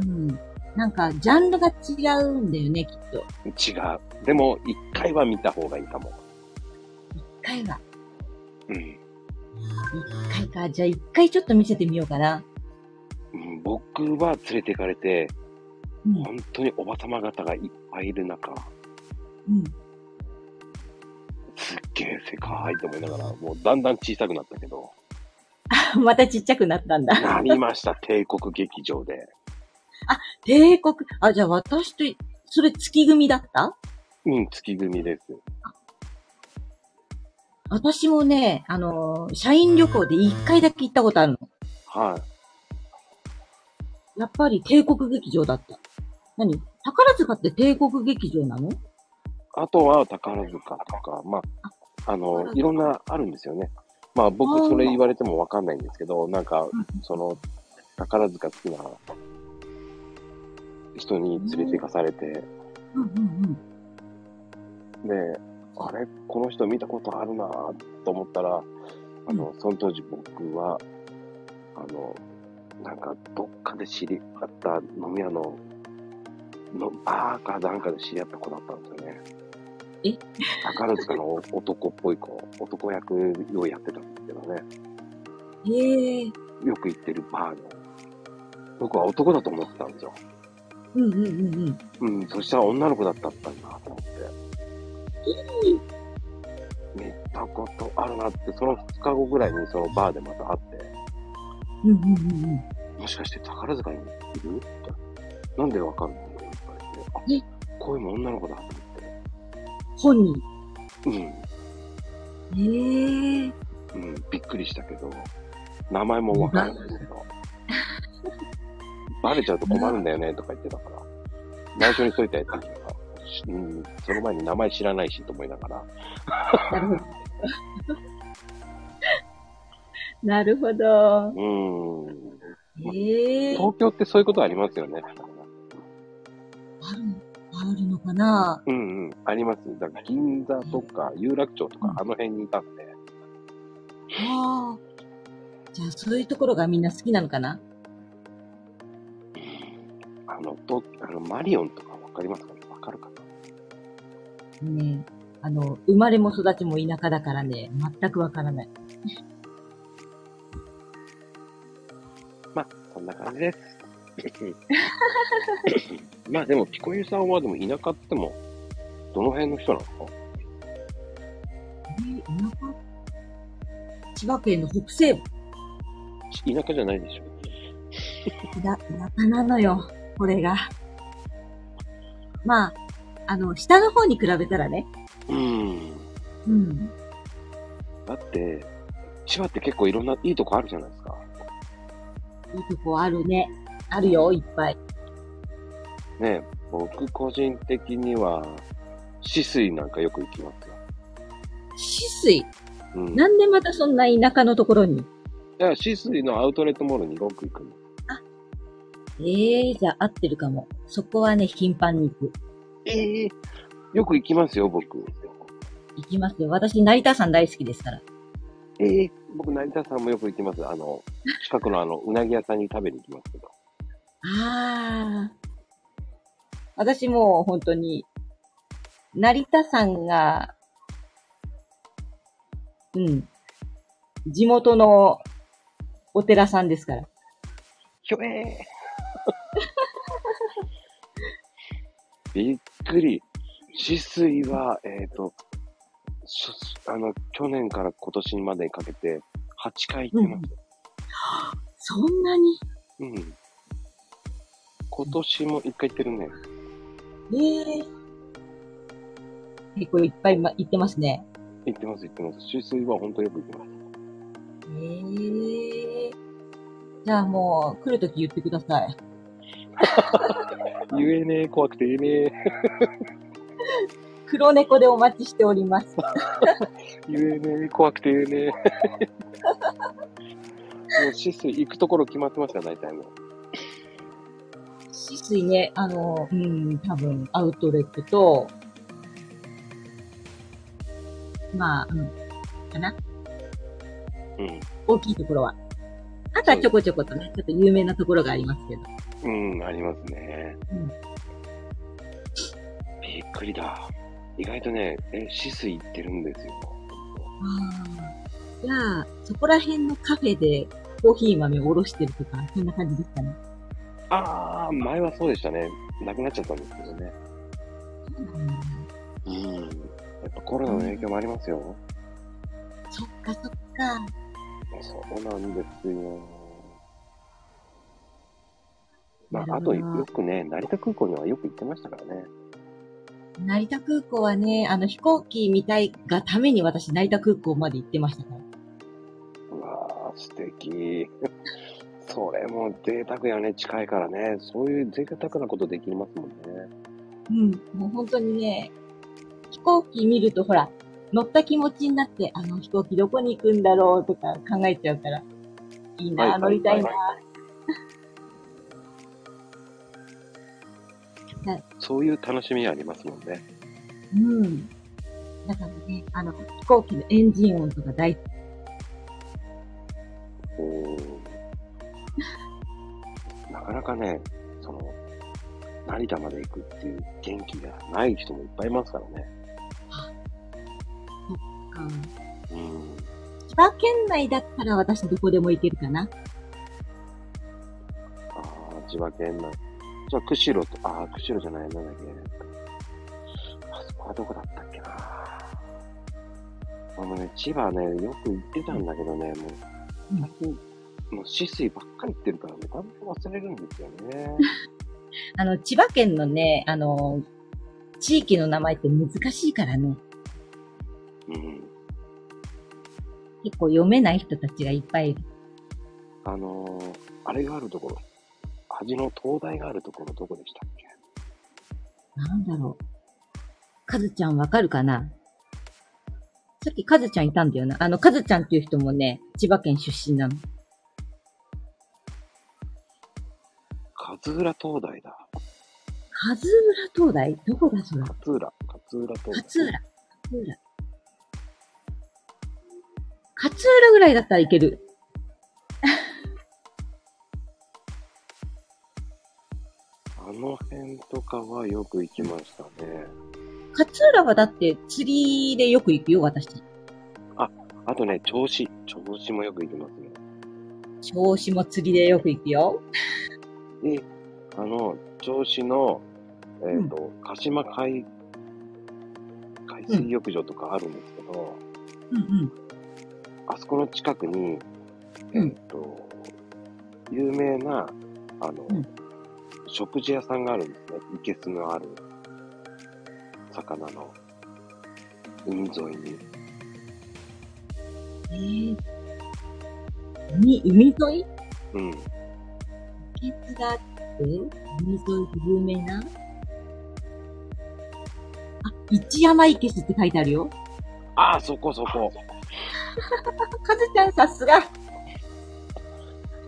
うん。なんか、ジャンルが違うんだよね、きっと。違う。でも、一回は見た方がいいかも。一回は。うん。一回か。じゃあ一回ちょっと見せてみようかな。うん僕は連れて行かれて、うん。本当におばさま方がいっぱいいる中、うん。げえ世界と思いながら、もうだんだん小さくなったけど、またちっちゃくなったんだ。なりました、帝国劇場で。帝国、あ、じゃあ私と、それ月組だった？うん、月組です。私もね、あのー社員旅行で一回だけ行ったことあるの。はい。やっぱり帝国劇場だった。何？宝塚って帝国劇場なの？あとは宝塚とか、まあ、あの、いろんなあるんですよね。まあ僕それ言われてもわかんないんですけど、なんか、その、宝塚好きな人に連れて行かされて。で、あれこの人見たことあるなぁと思ったら、あの、その当時僕は、あの、なんかどっかで知り合った飲み屋の、の、バーかなんかで知り合った子だったんですよね。え？宝塚の男っぽい子、男役をやってたんですけどね。へえ。よく行ってるバーの。僕は男だと思ってたんですよ。うんうんうんうん。うん、そしたら女の子だったんだと思って。見たことあるなって、その2日後ぐらいにそのバーでまた会って、うんうんうんうん。もしかして宝塚にいる？ってなんでわかんないの？って言われて、あ、声も女の子だって。本人。うん、へえ。うん、びっくりしたけど、名前もわかるんですけど、バレちゃうと困るんだよねとか言ってたから、内緒にしといたやつだから、うん、その前に名前知らないしと思いながら、なるほど。なるほど。うん、へえ。東京ってそういうことありますよね。ある、のかな？うんうん、あります。だから銀座とか有楽町とかあの辺にいたんで、ああ。じゃあそういうところがみんな好きなのかな？あの、とあのマリオンとかわかりますかね？わかるかな？ねあの、生まれも育ちも田舎だからね、全くわからない。まあ、そんな感じです。まあでも、ピコユさんはでも田舎っても、どの辺の人なんですかえ田舎？千葉県の北西部。田舎じゃないでしょだ、田舎なのよ、これが。まあ、あの、下の方に比べたらね。うん。うん。だって、千葉って結構いろんないいとこあるじゃないですか。いいとこあるね。あるよ、いっぱい。ね僕個人的には、止水なんかよく行きますよ。止水？うん。いなんでまたそんな田舎のところに？や、止水のアウトレットモールによく行くの。ええー、じゃあ合ってるかも。そこはね、頻繁に行く。ええよく行きますよ、僕。行きますよ。私、成田山大好きですから。ええ僕、成田さんもよく行きます。あの、近くのあの、うなぎ屋さんに食べに行きますけど。ああ。私もう本当に、成田山が、うん。地元のお寺さんですから。ひょえー びっくり。止水は、えっ、と、そあの、去年から今年までにかけて、8回行ってます。そんなに？うん。今年も1回行ってるね。ええ結構いっぱいま行ってますね。行ってます、行ってます。止水は本当よく行きます。ええじゃあもう、来るとき言ってください。言えねえ、怖くて言えね 黒猫でお待ちしております。え。言えねえ、怖くて言えねえ。もう止水行くところ決まってますよ、大体もう。止水ね、あの、うん、多分、アウトレットと、まあ、うん、かな。うん。大きいところは。あとはちょこちょことね、ちょっと有名なところがありますけど。うん、ありますね。うんびっくりだ。意外とね、え、止水行ってるんですよ。ああ。じゃあ、そこら辺のカフェでコーヒー豆をおろしてるとか、そんな感じですかね。ああ、前はそうでしたね。なくなっちゃったんですけどね。うんうん。やっぱコロナの影響もありますよ。そっかそっか。そうなんですよ。まあ、なあと、よくね、成田空港にはよく行ってましたからね。成田空港はね、あの飛行機見たいがために私成田空港まで行ってましたから。うわー、素敵。それも贅沢やね、近いからね。そういう贅沢なことできますもんね。うん。もう本当にね、飛行機見るとほら、乗った気持ちになって、あの飛行機どこに行くんだろうとか考えちゃうから、いいな、はいはい乗りたいな。そういう楽しみありますもんね。うん。だからね、あの、飛行機のエンジン音とか大好き。おー なかなかね、その、成田まで行くっていう元気がない人もいっぱいいますからね。うん。千葉県内だったら私どこでも行けるかな。ああ、千葉県内。じゃあ、釧路と、ああ、釧路じゃない、なんだっけ。あそこはどこだったっけな。あのね、千葉ね、よく行ってたんだけどね、もう、もう、止水ばっかり行ってるからね、だんだん忘れるんですよね。あの、千葉県のね、あの、地域の名前って難しいからね、うん。結構読めない人たちがいっぱいいる。あのー、あれがあるところ、味の灯台があるところ、どこでしたっけ？なんだろう。かずちゃんわかるかな？さっきかずちゃんいたんだよな。あの、かずちゃんっていう人もね、千葉県出身なの。勝浦灯台だ。勝浦灯台どこだそれ？勝浦、勝浦灯台。勝浦。勝浦。勝浦ぐらいだったらいける。あの辺とかはよく行きましたね。勝浦はだって釣りでよく行くよ、私。あとね、銚子。銚子もよく行きますね。銚子も釣りでよく行くよ。で、あの、銚子の、えっ、と、鹿島海、海水浴場とかあるんですけど、うんうん。あそこの近くに、えうんっ、と、有名な、あの、うん食事屋さんがあるんですね。いけすのある、魚の、海沿いに。えー、海、海沿い？うん。ケツがあって、海沿いで有名な？あ、一山いけすって書いてあるよ。ああ、そこそこ。かずちゃんさすが。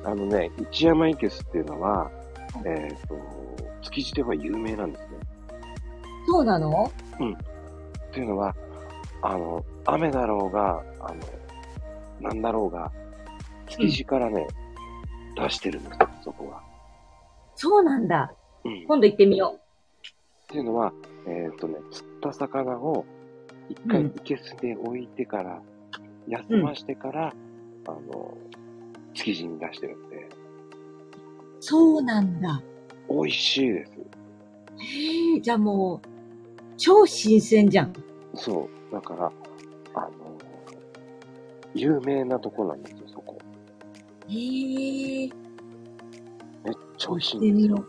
あのね、一山いけすっていうのは、えっ、と、築地では有名なんですね。そうなの？っていうのは、あの、雨だろうが、あの、なんだろうが、築地からね、出してるんですよ、そこは。そうなんだ。うん。っ今度行ってみよていうのは、えっ、とね、釣った魚を、一回うんいけすで置いてから、休ましてから、あの、築地に出してるんで、う。そうなんだ。美味しいです。へえ、じゃあもう、超新鮮じゃん。そう。だから、あの、有名なとこなんですよ、そこ。へえ、めっちゃ美味しいんですよ。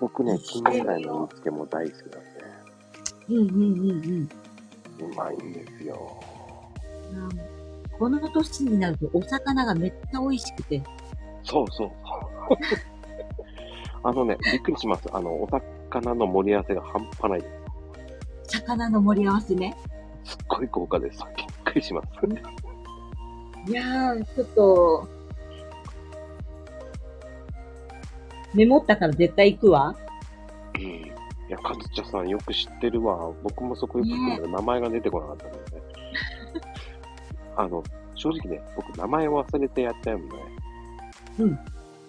僕ね、行金目鯛の煮付けも大好きなんで、う。うんうんうんうん。うまいんですよ。うんこの年になるとお魚がめっちゃ美味しくて。そうそう。あのね、びっくりします。あの、お魚の盛り合わせが半端ないです。魚の盛り合わせね。すっごい豪華です。びっくりします。いやー、ちょっと、メモったから絶対行くわ。うん。いや、かずちゃさんよく知ってるわ。僕もそこよく行くんだけど、名前が出てこなかったので、ね。あの、正直ね、僕名前忘れてやっちゃうんで、うん。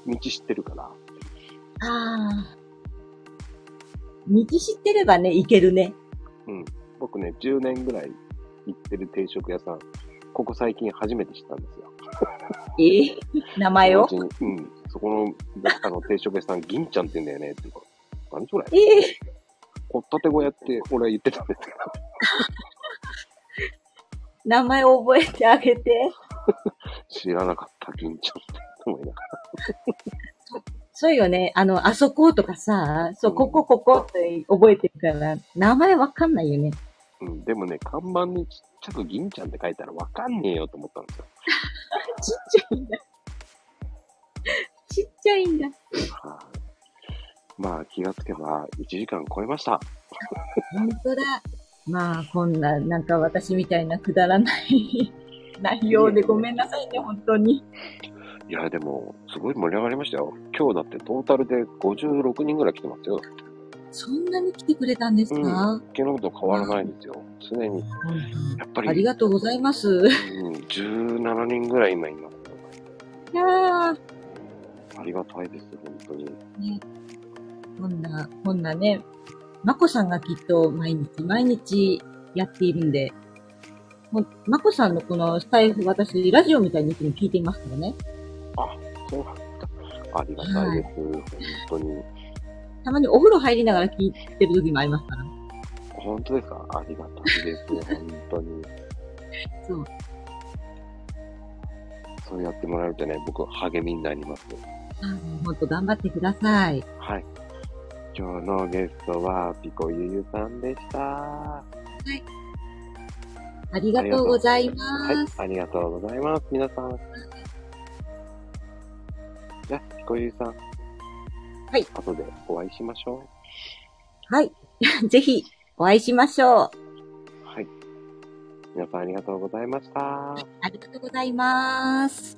道知ってるから。ああ。道知ってればね、行けるね。うん。僕ね、10年ぐらい行ってる定食屋さん、ここ最近初めて知ったんですよ。ええ名前を？うん。そこの、あの、定食屋さん、銀ちゃんって言うんだよね、って言うから。何それ？ええほったて小屋って俺は言ってたんですけど。名前を覚えてあげて。知らなかった、銀ちゃんって思いながら。そうよね。あの、あそことかさ、そう、ここ、ここって覚えてるから、名前わかんないよね。うん。でもね、看板にちっちゃく銀ちゃんって書いたらわかんねえよと思ったんですよ。ちっちゃいんだ。ちっちゃいんだ。はい。まあ、気がつけば1時間超えました。本当だ。まあ、こんな、なんか私みたいなくだらない 内容でごめんなさいね、本当に。いや、でも、すごい盛り上がりましたよ。今日だってトータルで56人ぐらい来てますよ。そんなに来てくれたんですか、うん昨日と変わらないんですよ。常に。やっぱり、ありがとうございます。うん、17人ぐらい今います。いやー、ありがたいです、本当に。ね、こんな、こんなね、まこさんがきっと毎日毎日やっているんで、まこさんのこのスタイフ、私、ラジオみたいにいつも聞いていますからね。そうなんだ。ありがたいです、本当に。たまにお風呂入りながら聞いてる時もありますから。本当ですか？ありがたいです、本当に。そう。そうやってもらえるとね、僕、励みになります。あもうほんと頑張ってください。はい。今日のゲストは、ピコゆゆさんでした。ありがとうございまはいす。、ありがとうございます、皆さん。じゃあ、ピコゆゆさん。はい。後でお会いしましょはい。ぜひ、お会いしましょう。う。はい。皆さんありがとうございました。ありがとうございます。